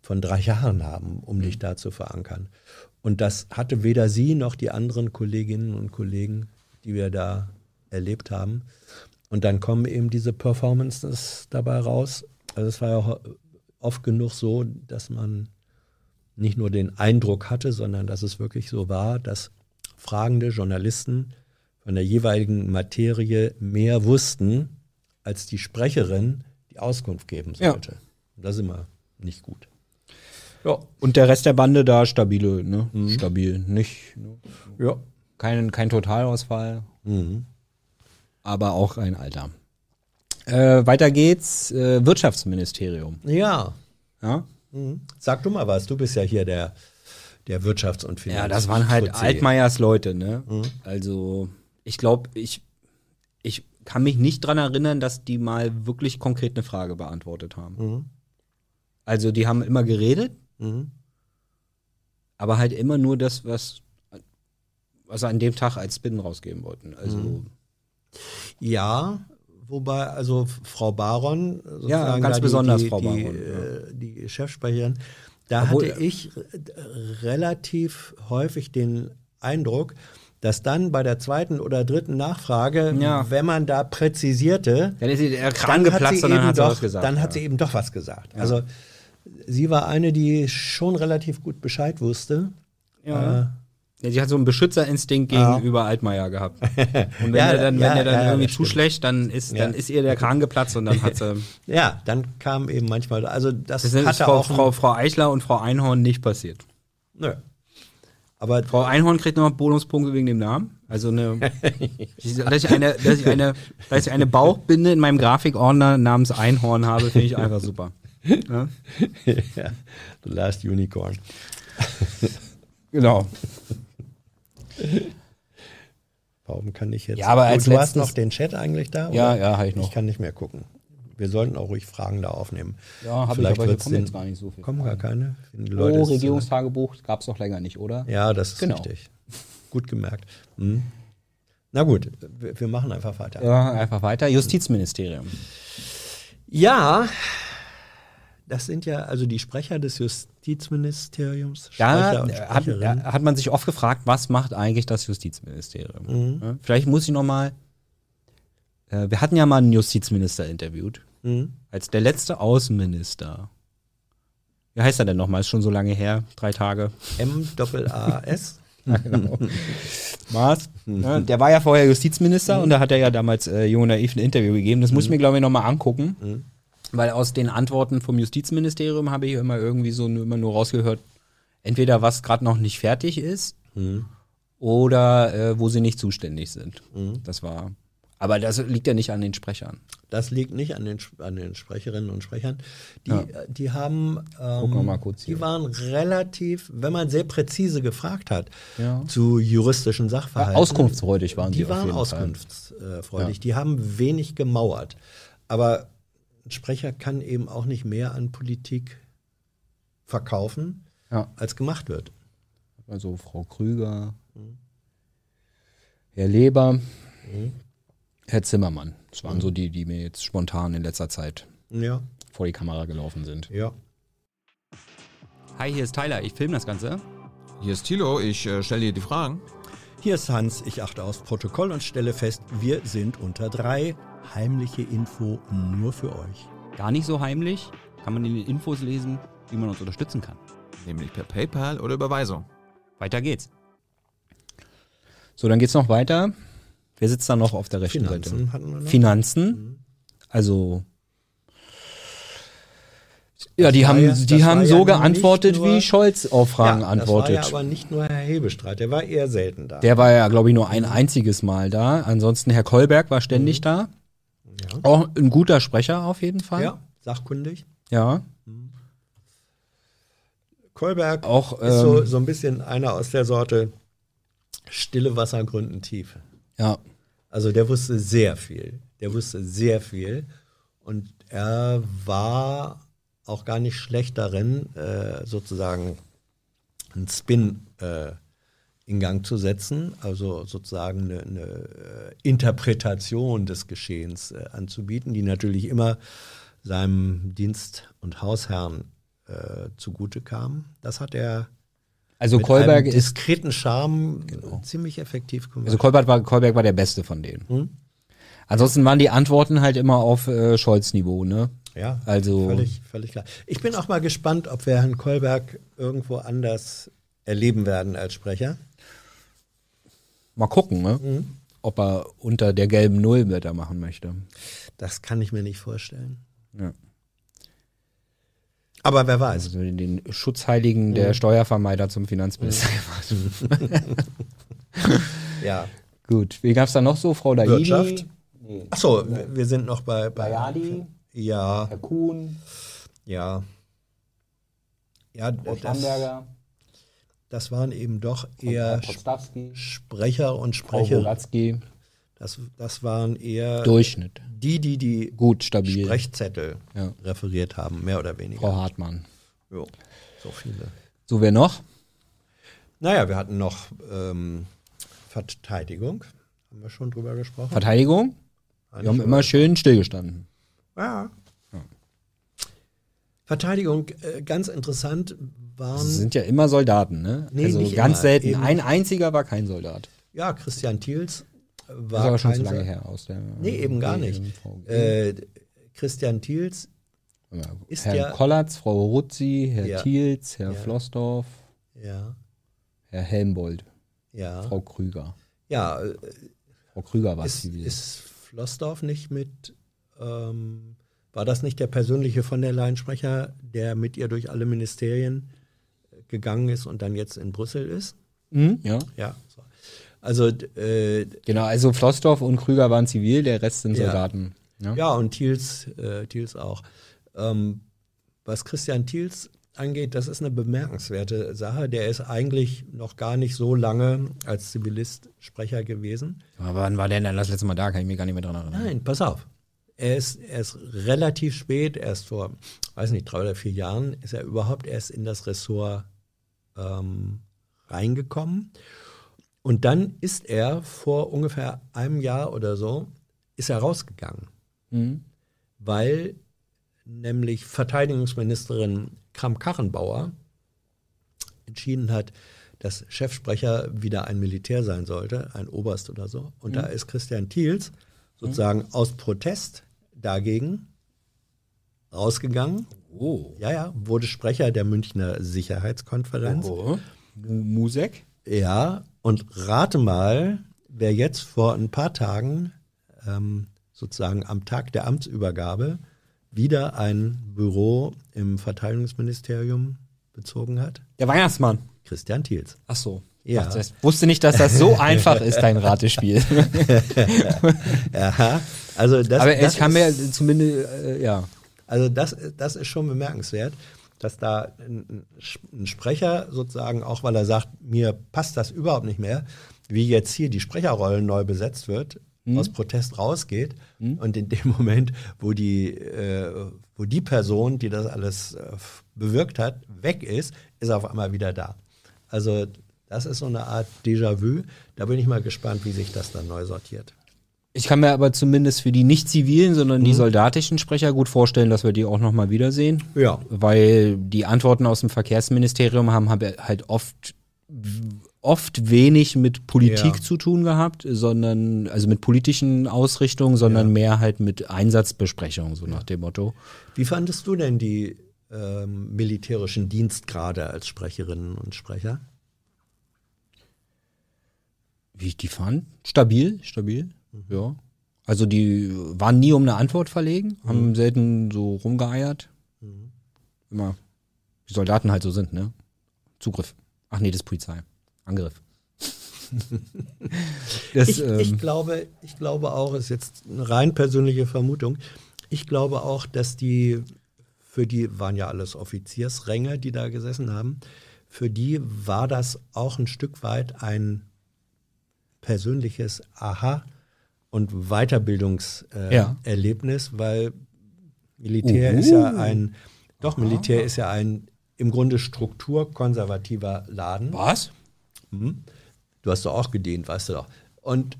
von drei Jahren haben, um dich da zu verankern. Und das hatte weder sie noch die anderen Kolleginnen und Kollegen, die wir da erlebt haben. Und dann kommen eben diese Performances dabei raus. Also es war ja oft genug so, dass man nicht nur den Eindruck hatte, sondern dass es wirklich so war, dass fragende Journalisten von der jeweiligen Materie mehr wussten, als die Sprecherin die Auskunft geben Ja. sollte. Und das ist immer nicht gut. Ja. Und der Rest der Bande da stabile, ne? Stabil. Nicht, ne? Ja. kein, kein Totalausfall, Mhm. aber auch ein Alter. Äh, weiter geht's, äh, Wirtschaftsministerium. Ja. Ja? Mhm. Sag du mal was, du bist ja hier der, der Wirtschafts- und Finanz. Ja, das waren halt. Altmaiers Leute, ne? Also, ich glaube, ich kann mich nicht dran erinnern, dass die mal wirklich konkret eine Frage beantwortet haben. Mhm. Also, die haben immer geredet, Mhm. aber halt immer nur das, was, was sie an dem Tag als Spin rausgeben wollten. Also, Ja, wobei, also Frau Baron, sozusagen ganz besonders die, Frau die, Baron, äh, die Chefsprecherin, da Obwohl- hatte ich äh, relativ häufig den Eindruck, dass dann bei der zweiten oder dritten Nachfrage, Ja. wenn man da präzisierte, dann ist sie dann hat sie eben hat sie doch, was gesagt. Dann hat ja. sie eben doch was gesagt. Also sie war eine, die schon relativ gut Bescheid wusste. Ja. Äh, Ja, sie hat so einen Beschützerinstinkt Ja. gegenüber Altmaier gehabt. <laughs> Und wenn Ja, er dann, ja, wenn er dann ja, irgendwie das zu stimmt. schlecht, dann ist, dann Ja. ist ihr der Kran geplatzt und dann hat sie. <laughs> ja, dann kam eben manchmal, also das, Das ist hatte Frau, auch Frau, Frau Eichler und Frau Einhorn nicht passiert. Nö. Aber Frau Einhorn kriegt noch Bonuspunkte wegen dem Namen. Also eine, <laughs> dass ich eine, dass ich eine, dass ich eine Bauchbinde in meinem Grafikordner namens Einhorn habe, finde ich einfach super. Ja? ja, The Last Unicorn. <laughs> Genau. Warum kann ich jetzt? Ja, aber du, als du hast noch den Chat eigentlich da? Ja, oder? ja, habe ich noch. Ich kann nicht mehr gucken. Wir sollten auch ruhig Fragen da aufnehmen. Ja, habe ich, Vielleicht aber hier kommen jetzt gar nicht so viel. Kommen gar keine. Die Leute Oh, Regierungstagebuch gab es doch länger nicht, oder? Ja, das ist Genau. richtig. Gut gemerkt. Hm. Na gut, wir, wir machen einfach weiter. Ja, einfach weiter. Justizministerium. Ja, das sind ja also die Sprecher des Justizministeriums. Da Sprecher hat, hat man sich oft gefragt, was macht eigentlich das Justizministerium? Mhm. Vielleicht muss ich noch mal. Äh, wir hatten ja mal einen Justizminister interviewt Mhm. als der letzte Außenminister. Wie heißt er denn nochmal? Ist schon so lange her, drei Tage. M-A-S. <laughs> Ja, genau. Maß. Ja, der war ja vorher Justizminister und da hat er ja damals äh, und Naiv ein Interview gegeben. Das muss ich mir, glaube ich, nochmal angucken. Weil aus den Antworten vom Justizministerium habe ich immer irgendwie so nur- immer nur rausgehört, entweder was gerade noch nicht fertig ist oder äh, wo sie nicht zuständig sind. Das war. Aber das liegt ja nicht an den Sprechern. Das liegt nicht an den, an den Sprecherinnen und Sprechern. Die, äh, die haben, ähm, die waren relativ, wenn man sehr präzise gefragt hat Ja. zu juristischen Sachverhalten. Auskunftsfreudig waren die die waren auskunftsfreudig. Die haben wenig gemauert. Aber ein Sprecher kann eben auch nicht mehr an Politik verkaufen, Ja. als gemacht wird. Also Frau Krüger, Herr Leber, Herr Zimmermann. Das waren so die, die mir jetzt spontan in letzter Zeit Ja, vor die Kamera gelaufen sind. ja. Hi, hier ist Tyler. Ich filme das Ganze. Hier ist Thilo, ich äh, stelle dir die Fragen. Hier ist Hans, ich achte aufs Protokoll und stelle fest, wir sind unter drei. Heimliche Info nur für euch. Gar nicht so heimlich. Kann man in den Infos lesen, wie man uns unterstützen kann. Nämlich per PayPal oder Überweisung. Weiter geht's. So, dann geht's noch weiter. Wer sitzt da noch auf der rechten Seite? Finanzen hatten wir noch. Finanzen. Also. Ja, die haben, ja- die haben so ja geantwortet, nur- wie Scholz auf Fragen ja, antwortet. Das war ja aber nicht nur Herr Hebestreit, der war eher selten da. Der war ja, glaube ich, nur ein einziges Mal da. Ansonsten Herr Kolberg war ständig da. ja. Auch ein guter Sprecher auf jeden Fall. ja, sachkundig. Ja. Kolberg Auch, ist so, ähm, so ein bisschen einer aus der Sorte stille Wasser gründen tief. Ja. Also der wusste sehr viel. Der wusste sehr viel. Und er war auch gar nicht schlecht darin, äh, sozusagen einen Spin äh, in Gang zu setzen, also sozusagen eine, eine äh, Interpretation des Geschehens äh, anzubieten, die natürlich immer seinem Dienst- und Hausherrn äh, zugute kam. Das hat er Also mit Kolberg einem ist, diskreten Charme ziemlich effektiv gemacht. also Kolberg war, Kolberg war der Beste von denen. Hm? Ansonsten waren die Antworten halt immer auf äh, Scholz-Niveau, ne? Ja, Also- völlig, völlig klar. Ich bin auch mal gespannt, ob wir Herrn Kolberg irgendwo anders erleben werden als Sprecher. Mal gucken, ne? Mhm. Ob er unter der gelben Null weitermachen möchte. Das kann ich mir nicht vorstellen. Ja. Aber wer weiß. Also den Schutzheiligen Mhm. der Steuervermeider zum Finanzminister gemacht. <laughs> Ja. Gut. Wie gab's da noch so? Frau Daidi? Wirtschaft. Achso, wir wir sind noch bei. bei Bayadi? Ja, Herr Kuhn? ja. Ja, das, das waren eben doch eher? Sprecher und Sprecher. Das, das waren eher Durchschnitt. die, die die Gut, stabil. Sprechzettel Ja. referiert haben, mehr oder weniger. Frau Hartmann. Jo, so viele. So, wer noch? Naja, wir hatten noch ähm, Verteidigung. Haben wir schon drüber gesprochen? Verteidigung? Wir haben immer schön stillgestanden. Ja. Verteidigung, äh, ganz interessant, Das waren sind ja immer Soldaten, ne? Nee, also ganz immer. selten. Eben- Ein einziger war kein Soldat. ja Christian Thiels Das war ist aber schon kein zu lange her aus der. Nee, eben gar nicht. Äh, Christian Thiels, Ja, ist Herr ja- Kollatz, Frau Ruzzi, Herr Ja. Thiels, Herr Ja. Flossdorf, ja, Herr Helmbold, ja, Frau Krüger. ja, äh, Frau Krüger war ist, zivil. ist Flossdorf nicht mit, ähm, war das nicht der persönliche von der Leyen-Sprecher, der mit ihr durch alle Ministerien äh, gegangen ist und dann jetzt in Brüssel ist? Mhm, ja. Ja. So. Also äh, Genau, also Flossdorf und Krüger waren zivil, der Rest sind Ja. Soldaten. Ja. Ja, und Thiels, äh, Thiels auch. Ähm, was Christian Thiels angeht, das ist eine bemerkenswerte Sache. Der ist eigentlich noch gar nicht so lange als Zivilist Sprecher gewesen. Aber wann war der denn das letzte Mal da? Kann ich mich gar nicht mehr dran erinnern. Nein, pass auf. Er ist, er ist relativ spät, erst vor, weiß nicht, drei oder vier Jahren, ist er überhaupt erst in das Ressort ähm, reingekommen. Und dann ist er vor ungefähr einem Jahr oder so, ist er rausgegangen. Mhm. weil nämlich Verteidigungsministerin Kramp-Karrenbauer entschieden hat, dass Chefsprecher wieder ein Militär sein sollte, ein Oberst oder so. Und da ist Christian Thiels sozusagen aus Protest dagegen rausgegangen. Oh. Ja, ja, wurde Sprecher der Münchner Sicherheitskonferenz. oh. Mu- Musek? Ja, und rate mal, wer jetzt vor ein paar Tagen ähm, sozusagen am Tag der Amtsübergabe wieder ein Büro im Verteidigungsministerium bezogen hat? Der Weihnachtsmann. Christian Thiels. Ach so. Ja. Dachte, ich wusste nicht, dass das so <laughs> einfach ist, dein Ratespiel. <laughs> Ja, also das, Aber das ich kann ist, mir zumindest, äh, ja. Also das, das ist schon bemerkenswert, dass da ein, ein Sprecher sozusagen, auch weil er sagt, mir passt das überhaupt nicht mehr, wie jetzt hier die Sprecherrollen neu besetzt wird, aus Protest rausgeht und in dem <laughs> Moment, wo die, äh, wo die Person, die das alles äh, bewirkt hat, weg ist, ist auf einmal wieder da. Also das ist so eine Art Déjà-vu. Da bin ich mal gespannt, wie sich das dann neu sortiert. Ich kann mir aber zumindest für die nicht zivilen, sondern die soldatischen Sprecher gut vorstellen, dass wir die auch nochmal wiedersehen. Ja. Weil die Antworten aus dem Verkehrsministerium haben, haben halt oft, oft wenig mit Politik Ja. zu tun gehabt, sondern, also mit politischen Ausrichtungen, sondern Ja. mehr halt mit Einsatzbesprechungen, so nach dem Motto. Wie fandest du denn die ähm, militärischen Dienstgrade als Sprecherinnen und Sprecher? Wie ich die fand? Stabil, stabil, ja. Also die waren nie um eine Antwort verlegen, haben selten so rumgeeiert. Immer, wie Soldaten halt so sind, ne? Zugriff. Ach nee, das ist Polizei. Angriff. <laughs> das, Ich, ähm, ich, glaube, ich glaube auch, ist jetzt eine rein persönliche Vermutung, ich glaube auch, dass die, für die waren ja alles Offiziersränge, die da gesessen haben, für die war das auch ein Stück weit ein persönliches Aha- und Weiterbildungserlebnis, äh, Ja. Weil Militär Uhu. ist ja ein, doch, Militär ist ja ein im Grunde strukturkonservativer Laden. was? Du hast doch auch gedient, weißt du doch. Und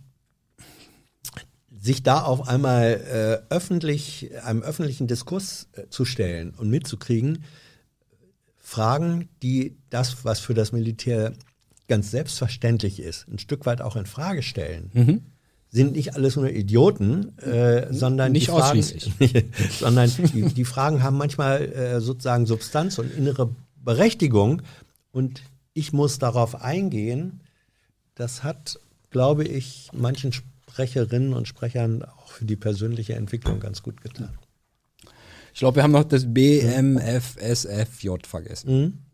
sich da auf einmal äh, öffentlich, einem öffentlichen Diskurs äh, zu stellen und mitzukriegen, Fragen, die das, was für das Militär ganz selbstverständlich ist, ein Stück weit auch in Frage stellen. Sind nicht alles nur Idioten, äh, sondern Nicht die Fragen, ausschließlich. <laughs> sondern die, die Fragen haben manchmal äh, sozusagen Substanz und innere Berechtigung und ich muss darauf eingehen. Das hat, glaube ich, manchen Sprecherinnen und Sprechern auch für die persönliche Entwicklung ganz gut getan. Ich glaube, wir haben noch das BMFSFJ vergessen.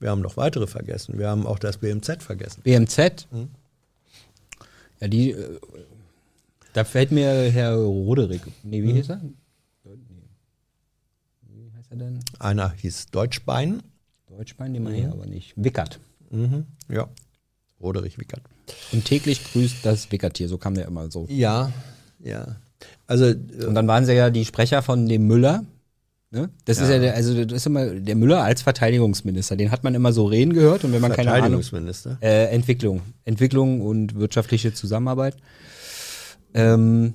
Wir haben noch weitere vergessen. Wir haben auch das BMZ vergessen. BMZ. Ja, die, äh, da fällt mir Herr Roderick, nee, wie hieß er? Wie heißt er denn? Einer hieß Deutschbein. Deutschbein, den man hier aber nicht. Wickert. Mhm. Ja. Roderich Wickert. Und täglich grüßt das Wickertier, so kam der immer so. Ja, ja. Also, äh, Und dann waren sie ja die Sprecher von dem Müller. Ne? Das ist Ja. ja der, also das ist immer der Müller als Verteidigungsminister. Den hat man immer so reden gehört und wenn man keine Ahnung. Verteidigungsminister. Äh, Entwicklung. Entwicklung und wirtschaftliche Zusammenarbeit. Ähm,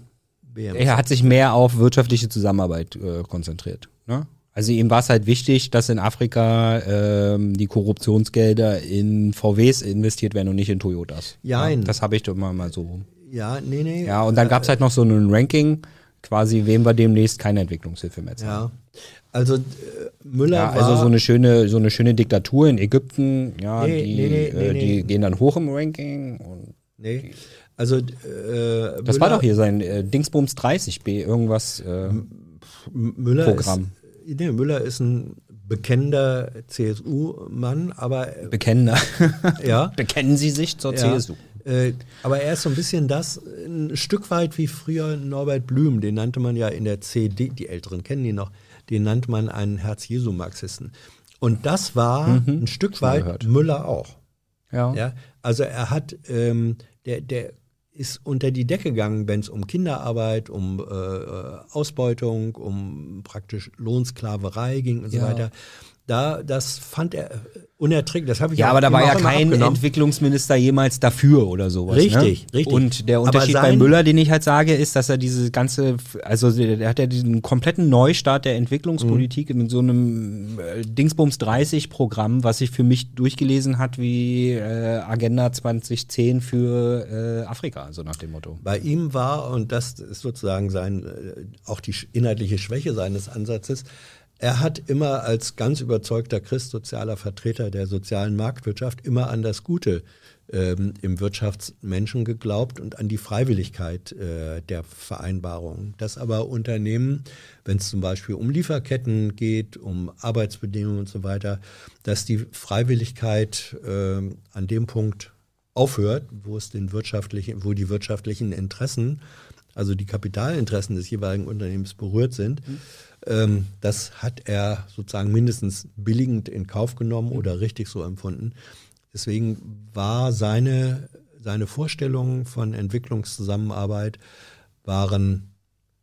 BMZ. er hat sich mehr auf wirtschaftliche Zusammenarbeit äh, konzentriert. Ne? Also ihm war es halt wichtig, dass in Afrika ähm, die Korruptionsgelder in VWs investiert werden und nicht in Toyotas. Jein. das habe ich doch mal, mal so. Ja, nee, nee. Ja, und dann gab's halt noch so ein Ranking, quasi wem wir demnächst keine Entwicklungshilfe mehr zahlen. Ja. Also, äh, Müller Ja, war. also so eine schöne, so eine schöne Diktatur in Ägypten, ja, Nee, die, nee, nee, äh, die gehen dann hoch im Ranking und Nee. Also, äh, das Müller, war doch hier sein äh, Dingsbums 30b, irgendwas äh, Müller Programm. Ist, nee, Müller ist ein bekennender CSU-Mann, aber äh, Bekennender. ja. <laughs> Bekennen Sie sich zur Ja. CSU. Äh, aber er ist so ein bisschen das, ein Stück weit wie früher Norbert Blüm, den nannte man ja in der CD, die Älteren kennen ihn noch, den nannte man einen Herz-Jesu-Marxisten. Und das war ein Stück Mhm. schon weit gehört. Müller auch. Ja. Ja, also er hat, ähm, der, der ist unter die Decke gegangen, wenn es um Kinderarbeit, um äh, äh, Ausbeutung, um praktisch Lohnsklaverei ging und so Ja. weiter. Da, das fand er äh, unerträglich. Das habe ich Ja, aber da war ja kein. Entwicklungsminister jemals dafür oder sowas. Richtig, ne? richtig. Und der Unterschied bei Müller, den ich halt sage, ist, dass er diese ganze, also der, der hat ja diesen kompletten Neustart der Entwicklungspolitik mit so einem äh, Dingsbums 30 Programm, was sich für mich durchgelesen hat wie äh, Agenda 2010 für äh, Afrika, so nach dem Motto. Bei ihm war, und das ist sozusagen sein, äh, auch die inhaltliche Schwäche seines Ansatzes, er hat immer als ganz überzeugter christsozialer Vertreter der sozialen Marktwirtschaft immer an das Gute ähm, im Wirtschaftsmenschen geglaubt und an die Freiwilligkeit äh, der Vereinbarung. Dass aber Unternehmen, wenn es zum Beispiel um Lieferketten geht, um Arbeitsbedingungen und so weiter, dass die Freiwilligkeit äh, an dem Punkt aufhört, wo es den wirtschaftlichen, wo die wirtschaftlichen Interessen, also die Kapitalinteressen des jeweiligen Unternehmens berührt sind. Mhm. Ähm, das hat er sozusagen mindestens billigend in Kauf genommen mhm. oder richtig so empfunden. Deswegen war seine, seine Vorstellungen von Entwicklungszusammenarbeit waren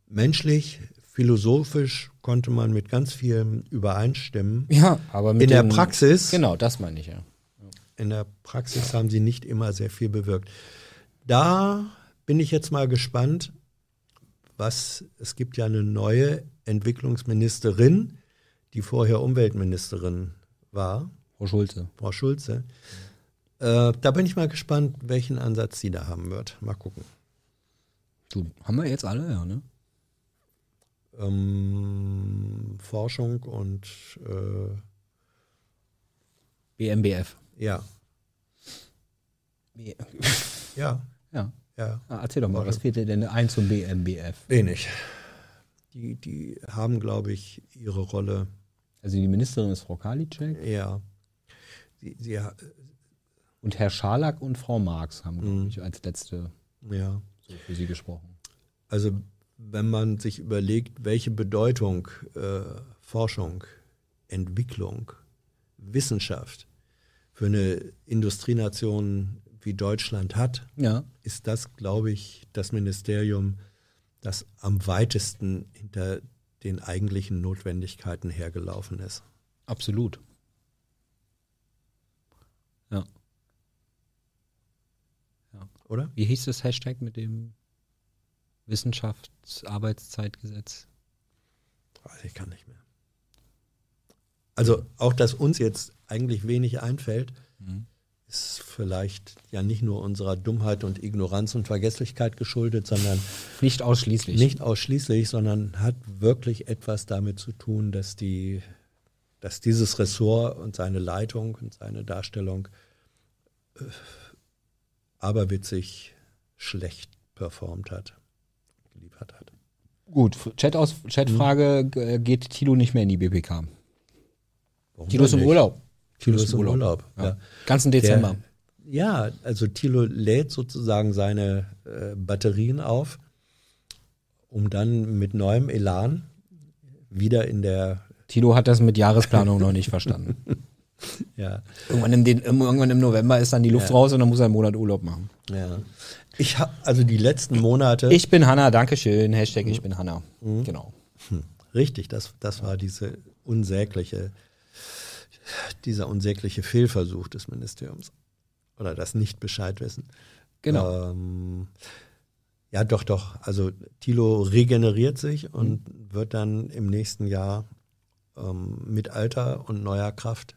menschlich, philosophisch konnte man mit ganz vielem übereinstimmen. Ja, aber in der Praxis. Genau, das meine ich ja. In der Praxis haben sie nicht immer sehr viel bewirkt. Da bin ich jetzt mal gespannt, was es gibt ja eine neue Entwicklungsministerin, die vorher Umweltministerin war. Frau Schulze. Frau Schulze. Äh, da bin ich mal gespannt, welchen Ansatz sie da haben wird. Mal gucken. Du, haben wir jetzt alle, ja, ne? Ähm, Forschung und äh, BMBF. Ja. B ja. Ja. Ja. Ah, erzähl doch mal, was fehlt dir denn ein zum BMBF? Wenig. Die, die haben, glaube ich, ihre Rolle. Also die Ministerin ist Frau Karliczek? Ja. Sie, sie, und Herr Scharlack und Frau Marx haben, glaube mhm. ich, als letzte ja. so für Sie gesprochen. Also wenn man sich überlegt, welche Bedeutung äh, Forschung, Entwicklung, Wissenschaft für eine Industrienation wie Deutschland hat, ja. ist das, glaube ich, das Ministerium, das am weitesten hinter den eigentlichen Notwendigkeiten hergelaufen ist. Absolut. Ja. ja. Oder? Wie hieß das Hashtag mit dem Wissenschaftsarbeitszeitgesetz? Weiß ich kann nicht mehr. Also auch, dass uns jetzt eigentlich wenig einfällt, mhm. Ist vielleicht ja nicht nur unserer Dummheit und Ignoranz und Vergesslichkeit geschuldet, sondern nicht ausschließlich. Nicht ausschließlich, sondern hat wirklich etwas damit zu tun, dass die, dass dieses Ressort und seine Leitung und seine Darstellung äh, aberwitzig schlecht performt hat, geliefert hat. Gut, Chat aus, Chatfrage, hm. geht Tilo nicht mehr in die BPK? Warum Tilo ist im Urlaub. Tilo ist im Urlaub. Urlaub. Ja. Ja. Ganzen Dezember. Der, ja, also Tilo lädt sozusagen seine äh, Batterien auf, um dann mit neuem Elan wieder in der. Tilo hat das mit Jahresplanung noch nicht verstanden. <laughs> Ja. Irgendwann im, irgendwann im, November ist dann die Luft ja. raus und dann muss er einen Monat Urlaub machen. Ja. Ich habe also die letzten Monate. Ich bin Hanna, Dankeschön. Hashtag ich bin Hanna. Mhm. Genau. Hm. Richtig, das, das war diese unsägliche dieser unsägliche Fehlversuch des Ministeriums oder das Nicht-Bescheid-Wissen. Genau. Ähm, ja, doch, doch. Also Thilo regeneriert sich und mhm. wird dann im nächsten Jahr ähm, mit Alter und neuer Kraft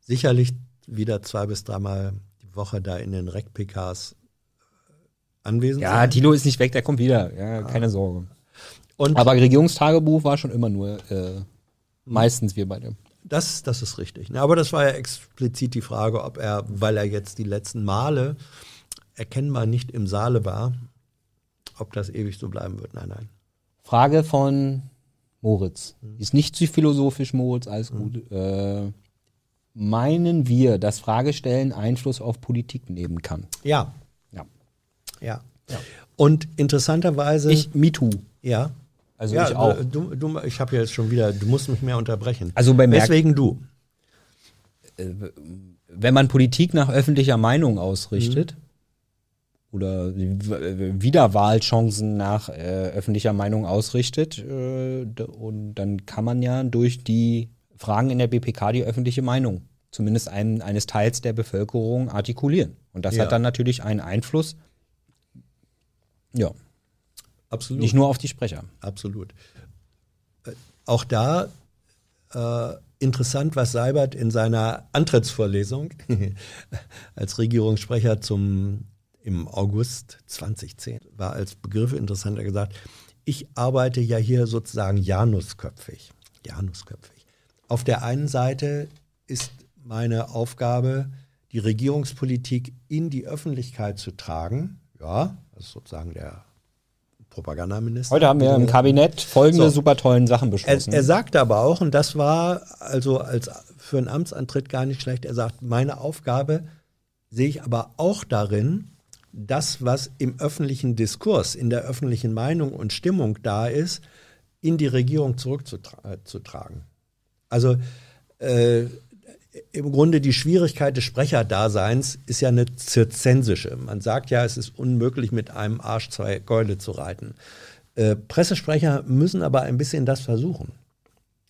sicherlich wieder zwei bis dreimal die Woche da in den Rec-PKs äh, anwesend ja, sein. Ja, Thilo ist nicht weg, der kommt wieder. Ja, keine Sorge. Und Aber Regierungstagebuch war schon immer nur äh, meistens wir beide. Das, das ist richtig. Aber das war ja explizit die Frage, ob er, weil er jetzt die letzten Male erkennbar nicht im Saale war, ob das ewig so bleiben wird. Nein, nein. Frage von Moritz. Ist nicht zu philosophisch, Moritz, alles mhm. gut. Äh, meinen wir, dass Fragestellen Einfluss auf Politik nehmen kann? Ja. Ja. Ja. ja. Und interessanterweise. Ich, MeToo. Ja. Also ja, ich auch. Du, du, ich habe ja jetzt schon wieder, du musst mich mehr unterbrechen. Also bei Merk Deswegen du. Äh, wenn man Politik nach öffentlicher Meinung ausrichtet mhm. oder Wiederwahlchancen nach äh, öffentlicher Meinung ausrichtet, äh, und dann kann man ja durch die Fragen in der BPK die öffentliche Meinung, zumindest einen, eines Teils der Bevölkerung, artikulieren. Und das ja. hat dann natürlich einen Einfluss. Ja. Absolut. Nicht nur auf die Sprecher. Absolut. Äh, auch da äh, interessant, was Seibert in seiner Antrittsvorlesung <laughs> als Regierungssprecher zum im August 2010 war als Begriff interessanter gesagt, ich arbeite ja hier sozusagen Janusköpfig. Janusköpfig. Auf der einen Seite ist meine Aufgabe, die Regierungspolitik in die Öffentlichkeit zu tragen. Ja, das ist sozusagen der Propagandaminister. Heute haben wir im Kabinett folgende so. super tollen Sachen beschlossen. Er, er sagte aber auch, und das war also als für einen Amtsantritt gar nicht schlecht, er sagt, meine Aufgabe sehe ich aber auch darin, das, was im öffentlichen Diskurs, in der öffentlichen Meinung und Stimmung da ist, in die Regierung zurückzutragen. Also äh, im Grunde die Schwierigkeit des Sprecherdaseins ist ja eine zirzensische. Man sagt ja, es ist unmöglich, mit einem Arsch zwei Gäule zu reiten. Äh, Pressesprecher müssen aber ein bisschen das versuchen.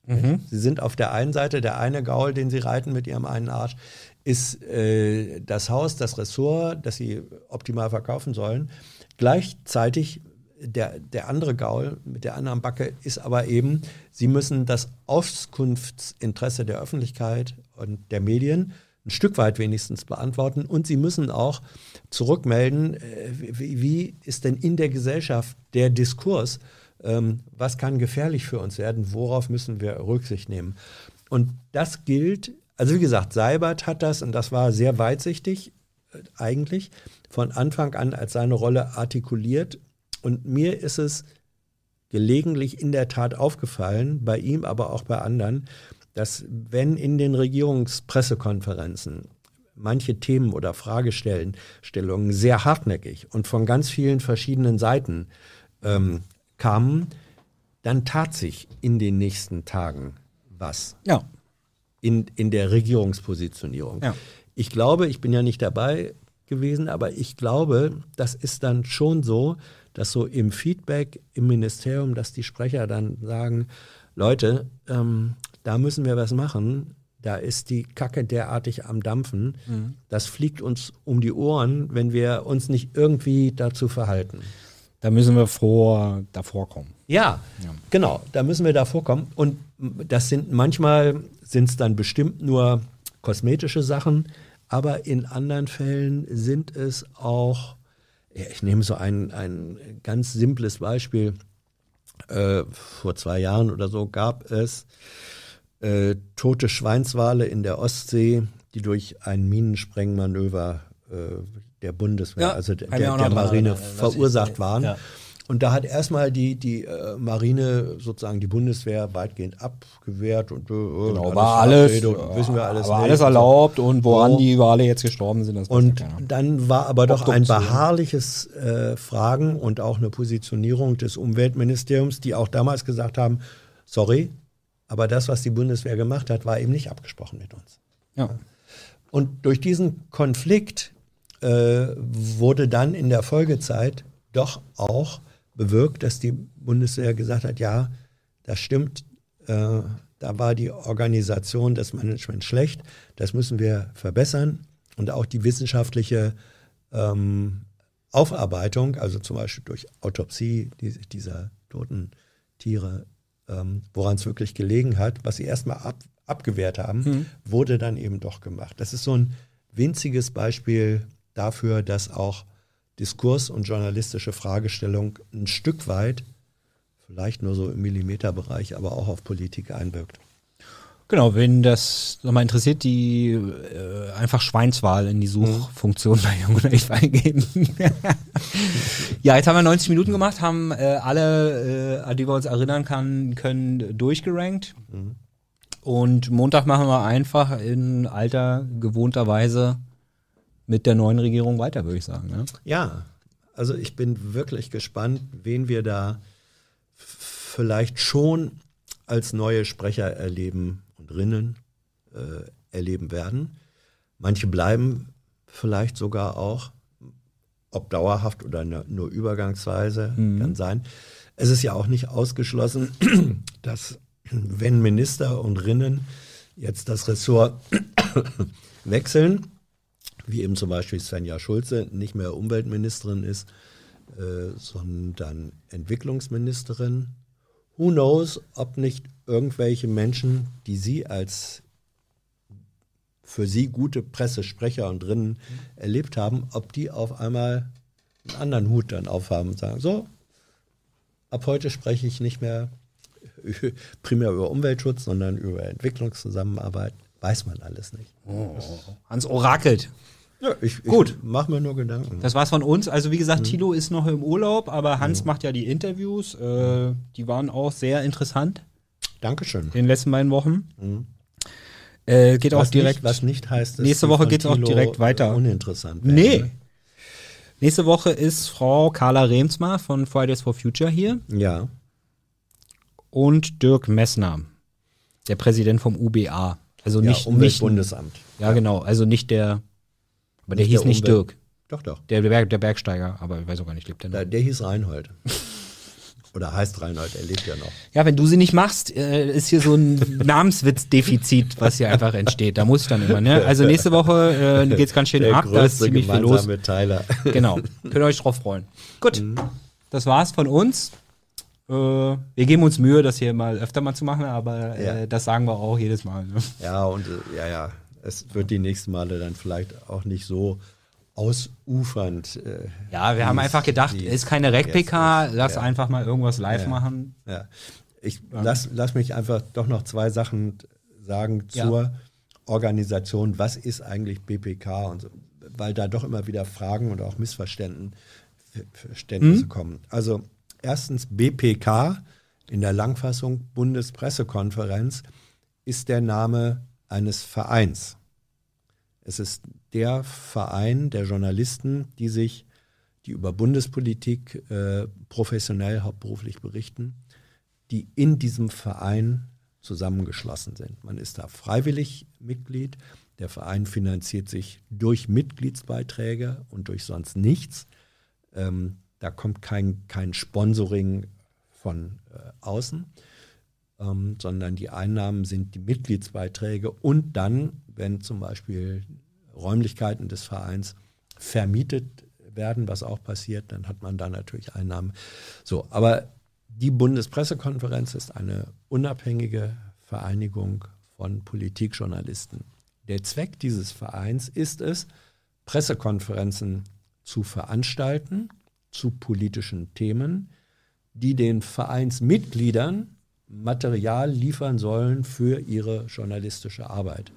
Mhm. Sie sind auf der einen Seite, der eine Gaul, den sie reiten mit ihrem einen Arsch, ist äh, das Haus, das Ressort, das sie optimal verkaufen sollen. Gleichzeitig der, der andere Gaul mit der anderen Backe ist aber eben, sie müssen das Auskunftsinteresse der Öffentlichkeit und der Medien ein Stück weit wenigstens beantworten und sie müssen auch zurückmelden, äh, wie, ist denn in der Gesellschaft der Diskurs, ähm, was kann gefährlich für uns werden, worauf müssen wir Rücksicht nehmen. Und das gilt, also wie gesagt, Seibert hat das, und das war sehr weitsichtig äh, eigentlich, von Anfang an als seine Rolle artikuliert und mir ist es gelegentlich in der Tat aufgefallen, bei ihm, aber auch bei anderen, dass wenn in den Regierungspressekonferenzen manche Themen oder Fragestellungen sehr hartnäckig und von ganz vielen verschiedenen Seiten ähm, kamen, dann tat sich in den nächsten Tagen was. Ja. In, in der Regierungspositionierung. Ja. Ich glaube, ich bin ja nicht dabei gewesen, aber ich glaube, das ist dann schon so, dass so im Feedback im Ministerium, dass die Sprecher dann sagen, Leute, ähm, da müssen wir was machen. Da ist die Kacke derartig am Dampfen. Mhm. Das fliegt uns um die Ohren, wenn wir uns nicht irgendwie dazu verhalten. Da müssen wir vor, davor kommen. Ja, ja, genau, da müssen wir davor kommen. Und das sind manchmal sind es dann bestimmt nur kosmetische Sachen, aber in anderen Fällen sind es auch ja, ich nehme so ein, ein ganz simples Beispiel. Äh, vor zwei Jahren oder so gab es äh, tote Schweinswale in der Ostsee, die durch ein Minensprengmanöver äh, der Bundeswehr, ja, also der, der, der Marine, verursacht waren. Ja. Und da hat erstmal die, die äh, Marine sozusagen die Bundeswehr weitgehend abgewehrt und äh, genau, war alles, Rede, wissen wir alles, war alles erlaubt und woran so. die Wale jetzt gestorben sind. Das und ja dann war aber doch ein beharrliches äh, Fragen und auch eine Positionierung des Umweltministeriums, die auch damals gesagt haben, sorry, aber das, was die Bundeswehr gemacht hat, war eben nicht abgesprochen mit uns. Ja. Und durch diesen Konflikt äh, wurde dann in der Folgezeit doch auch bewirkt, dass die Bundeswehr gesagt hat, ja, das stimmt, äh, da war die Organisation, das Management schlecht, das müssen wir verbessern und auch die wissenschaftliche ähm, Aufarbeitung, also zum Beispiel durch Autopsie dieser toten Tiere, ähm, woran es wirklich gelegen hat, was sie erstmal ab, abgewehrt haben, mhm. wurde dann eben doch gemacht. Das ist so ein winziges Beispiel dafür, dass auch Diskurs und journalistische Fragestellung ein Stück weit, vielleicht nur so im Millimeterbereich, aber auch auf Politik einwirkt. Genau, wenn das nochmal interessiert, die äh, einfach Schweinswahl in die Suchfunktion bei Jung und Echt eingeben. <laughs> ja, jetzt haben wir 90 Minuten gemacht, haben äh, alle, äh, an die wir uns erinnern kann, können, durchgerankt. Mhm. Und Montag machen wir einfach in alter, gewohnter Weise mit der neuen Regierung weiter, würde ich sagen. Ne? Ja, also ich bin wirklich gespannt, wen wir da vielleicht schon als neue Sprecher erleben und Rinnen äh, erleben werden. Manche bleiben vielleicht sogar auch, ob dauerhaft oder nur übergangsweise, mhm. kann sein. Es ist ja auch nicht ausgeschlossen, <clears throat> dass wenn Minister und Rinnen jetzt das Ressort <clears throat> wechseln, wie eben zum Beispiel Svenja Schulze nicht mehr Umweltministerin ist, äh, sondern Entwicklungsministerin. Who knows, ob nicht irgendwelche Menschen, die sie als für sie gute Pressesprecher und drinnen erlebt haben, ob die auf einmal einen anderen Hut dann aufhaben und sagen, so, ab heute spreche ich nicht mehr <laughs> primär über Umweltschutz, sondern über Entwicklungszusammenarbeit weiß man alles nicht. Oh, Hans orakelt. Ja, ich, Gut. ich mach mir nur Gedanken. Das war's von uns. Also wie gesagt, Tilo ist noch im Urlaub, aber Hans macht ja die Interviews. Äh, die waren auch sehr interessant Dankeschön. in den letzten beiden Wochen. Äh, geht auch Was direkt. nicht, was nicht heißt, dass Nächste Woche von geht's auch direkt weiter. äh, Uninteressant. werden, nee. ne? Nächste Woche ist Frau Carla Remsmar von Fridays for Future hier Ja. und Dirk Messner, der Präsident vom UBA. Also ja, nicht, nicht Umweltbundesamt. Ja, genau. Also nicht der, aber der Nicht hieß der nicht Dirk. Doch, doch. Der, Berg, der Bergsteiger, aber ich weiß auch gar nicht, lebt der noch? Der, der hieß Reinhold. <laughs> Oder heißt Reinhold, er lebt ja noch. Ja, wenn du sie nicht machst, äh, ist hier so ein <laughs> Namenswitzdefizit, was hier einfach entsteht. Da muss ich dann immer, ne? Also nächste Woche äh, <laughs> geht's ganz schön Der ab, da ist ziemlich viel los. Teiler. <laughs> Genau. Könnt ihr euch drauf freuen. Gut. Das war's von uns. Äh, wir geben uns Mühe, das hier mal öfter mal zu machen, aber äh, Ja. das sagen wir auch jedes Mal. Ne? Ja, und äh, ja, ja, es wird die nächsten Male dann vielleicht auch nicht so ausufernd. Äh, Ja, wir haben einfach gedacht, ist keine Rec-PK, lass Ja. einfach mal irgendwas live Ja. machen. Ja. Ich lass, lass mich einfach doch noch zwei Sachen sagen zur Organisation. Was ist eigentlich BPK? Und so, weil da doch immer wieder Fragen und auch Missverständnisse Verständnisse kommen. Also erstens BPK in der Langfassung Bundespressekonferenz ist der Name eines Vereins. Es ist der Verein der Journalisten, die sich, die über Bundespolitik äh, professionell hauptberuflich berichten, die in diesem Verein zusammengeschlossen sind. Man ist da freiwillig Mitglied. Der Verein finanziert sich durch Mitgliedsbeiträge und durch sonst nichts. Ähm, da kommt kein, kein Sponsoring von äh, außen, ähm, sondern die Einnahmen sind die Mitgliedsbeiträge und dann, wenn zum Beispiel Räumlichkeiten des Vereins vermietet werden, was auch passiert, dann hat man da natürlich Einnahmen. So, aber die Bundespressekonferenz ist eine unabhängige Vereinigung von Politikjournalisten. Der Zweck dieses Vereins ist es, Pressekonferenzen zu veranstalten zu politischen Themen, die den Vereinsmitgliedern Material liefern sollen für ihre journalistische Arbeit.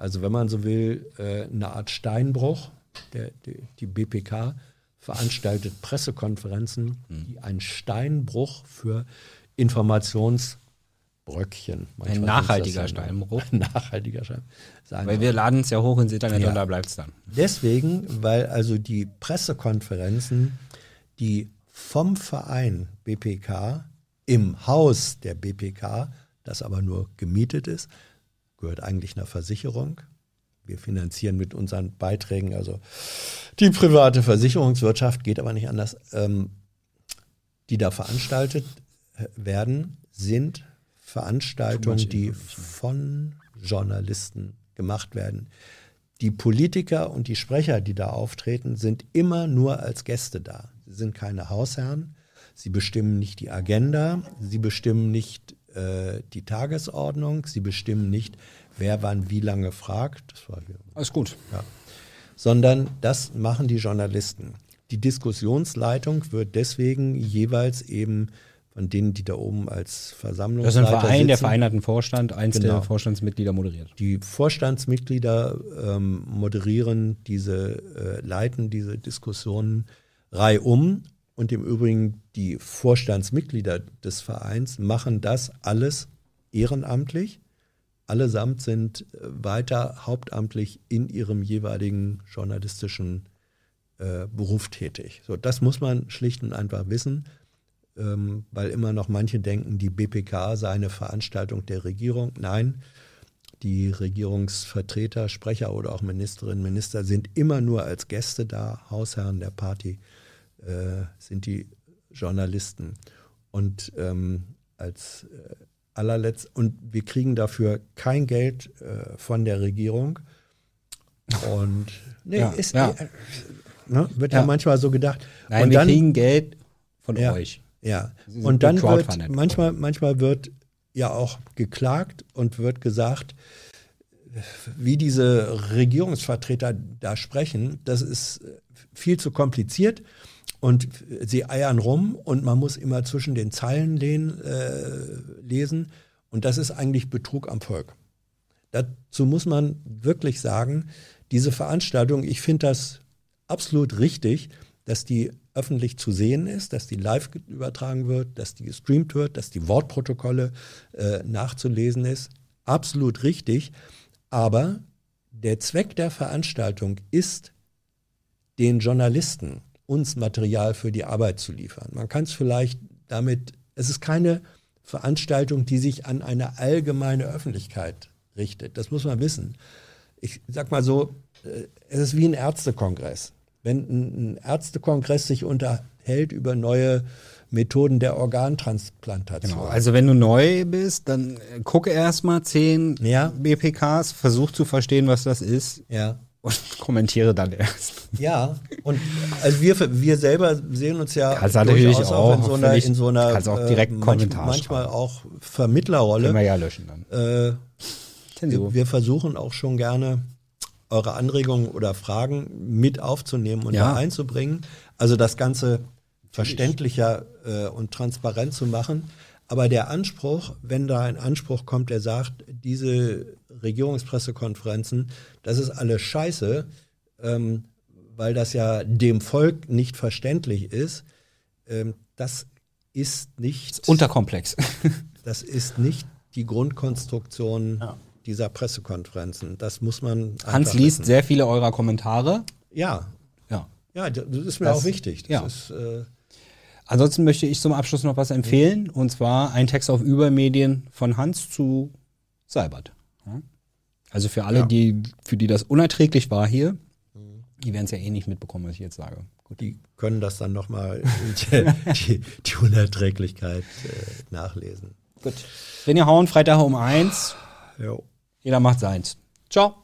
Also wenn man so will, äh, eine Art Steinbruch. Der, die, die BPK veranstaltet Pressekonferenzen, die ein Steinbruch für Informationsbröckchen. Ein manchmal nachhaltiger das ja- Steinbruch. nachhaltiger Stein. sein Weil wir laden es ja hoch ins Internet Ja. und da bleibt es dann. Deswegen, weil also die Pressekonferenzen, die vom Verein BPK im Haus der BPK, das aber nur gemietet ist, gehört eigentlich einer Versicherung. Wir finanzieren mit unseren Beiträgen also die private Versicherungswirtschaft, geht aber nicht anders, ähm, die da veranstaltet werden, sind Veranstaltungen, die von Journalisten gemacht werden. Die Politiker und die Sprecher, die da auftreten, sind immer nur als Gäste da. Sie sind keine Hausherren. Sie bestimmen nicht die Agenda. Sie bestimmen nicht äh, die Tagesordnung. Sie bestimmen nicht, wer wann wie lange fragt. Das war hier Alles gut. ja. Sondern das machen die Journalisten. Die Diskussionsleitung wird deswegen jeweils eben von denen, die da oben als Das ist ein Verein, der sitzen, Verein hat einen Vorstand, eins Genau. der Vorstandsmitglieder moderiert. die Vorstandsmitglieder ähm, moderieren diese, äh, leiten diese Diskussionen reihum und im Übrigen die Vorstandsmitglieder des Vereins machen das alles ehrenamtlich. Allesamt sind äh, weiter hauptamtlich in ihrem jeweiligen journalistischen äh, Beruf tätig. So, das muss man schlicht und einfach wissen, ähm, weil immer noch manche denken, die BPK sei eine Veranstaltung der Regierung. Nein, die Regierungsvertreter, Sprecher oder auch Ministerinnen, Minister sind immer nur als Gäste da. Hausherren der Party äh, sind die Journalisten. Und ähm, als äh, allerletzt, und wir kriegen dafür kein Geld äh, von der Regierung. Und nee, Ja, ist, ja. äh, ne, wird ja. Ja. manchmal so gedacht. Nein, und wir dann, kriegen Geld von euch. ja, und dann wird manchmal, manchmal wird ja auch geklagt und wird gesagt, wie diese Regierungsvertreter da sprechen, das ist viel zu kompliziert und sie eiern rum und man muss immer zwischen den Zeilen lehnen, äh, lesen und das ist eigentlich Betrug am Volk. dazu muss man wirklich sagen, diese Veranstaltung, ich finde das absolut richtig, dass die öffentlich zu sehen ist, dass die live übertragen wird, dass die gestreamt wird, dass die Wortprotokolle äh, nachzulesen ist. Absolut richtig. Aber der Zweck der Veranstaltung ist, den Journalisten uns Material für die Arbeit zu liefern. Man kann es vielleicht damit, es ist keine Veranstaltung, die sich an eine allgemeine Öffentlichkeit richtet. Das muss man wissen. Ich sag mal so, äh, es ist wie ein Ärztekongress. Wenn ein Ärztekongress sich unterhält über neue Methoden der Organtransplantation. Genau. Also wenn du neu bist, dann gucke erstmal zehn Ja. BPKs, versuch zu verstehen, was das ist Ja. Und kommentiere dann erst. Ja, und also wir, wir selber sehen uns ja Kannst natürlich durchaus auch in so einer, in so einer kannst auch direkt manch, Kommentar manchmal schreiben. auch Können wir Vermittlerrolle. ja löschen dann. Äh, wir, wir versuchen auch schon gerne eure Anregungen oder Fragen mit aufzunehmen und Ja. da einzubringen. Also das Ganze verständlicher äh, und transparent zu machen. Aber der Anspruch, wenn da ein Anspruch kommt, der sagt, diese Regierungspressekonferenzen, das ist alles scheiße, ähm, weil das ja dem Volk nicht verständlich ist, ähm, das ist nicht Unterkomplex. <laughs> das ist nicht die Grundkonstruktion Ja. dieser Pressekonferenzen. Das muss man. Hans liest wissen. sehr viele eurer Kommentare. Ja, Ja. ja, das ist mir Das- auch wichtig. Das ja. ist, äh, Ansonsten möchte ich zum Abschluss noch was empfehlen, und zwar ein Text auf Übermedien von Hans zu Seibert. Ja? Also für alle, Ja. die, für die das unerträglich war hier, die werden es ja eh nicht mitbekommen, was ich jetzt sage. Gut. die können das dann nochmal <laughs> die, die Unerträglichkeit äh, nachlesen. Gut. Wenn ihr hauen, Freitag um eins, Jo. jeder macht seins. Ciao.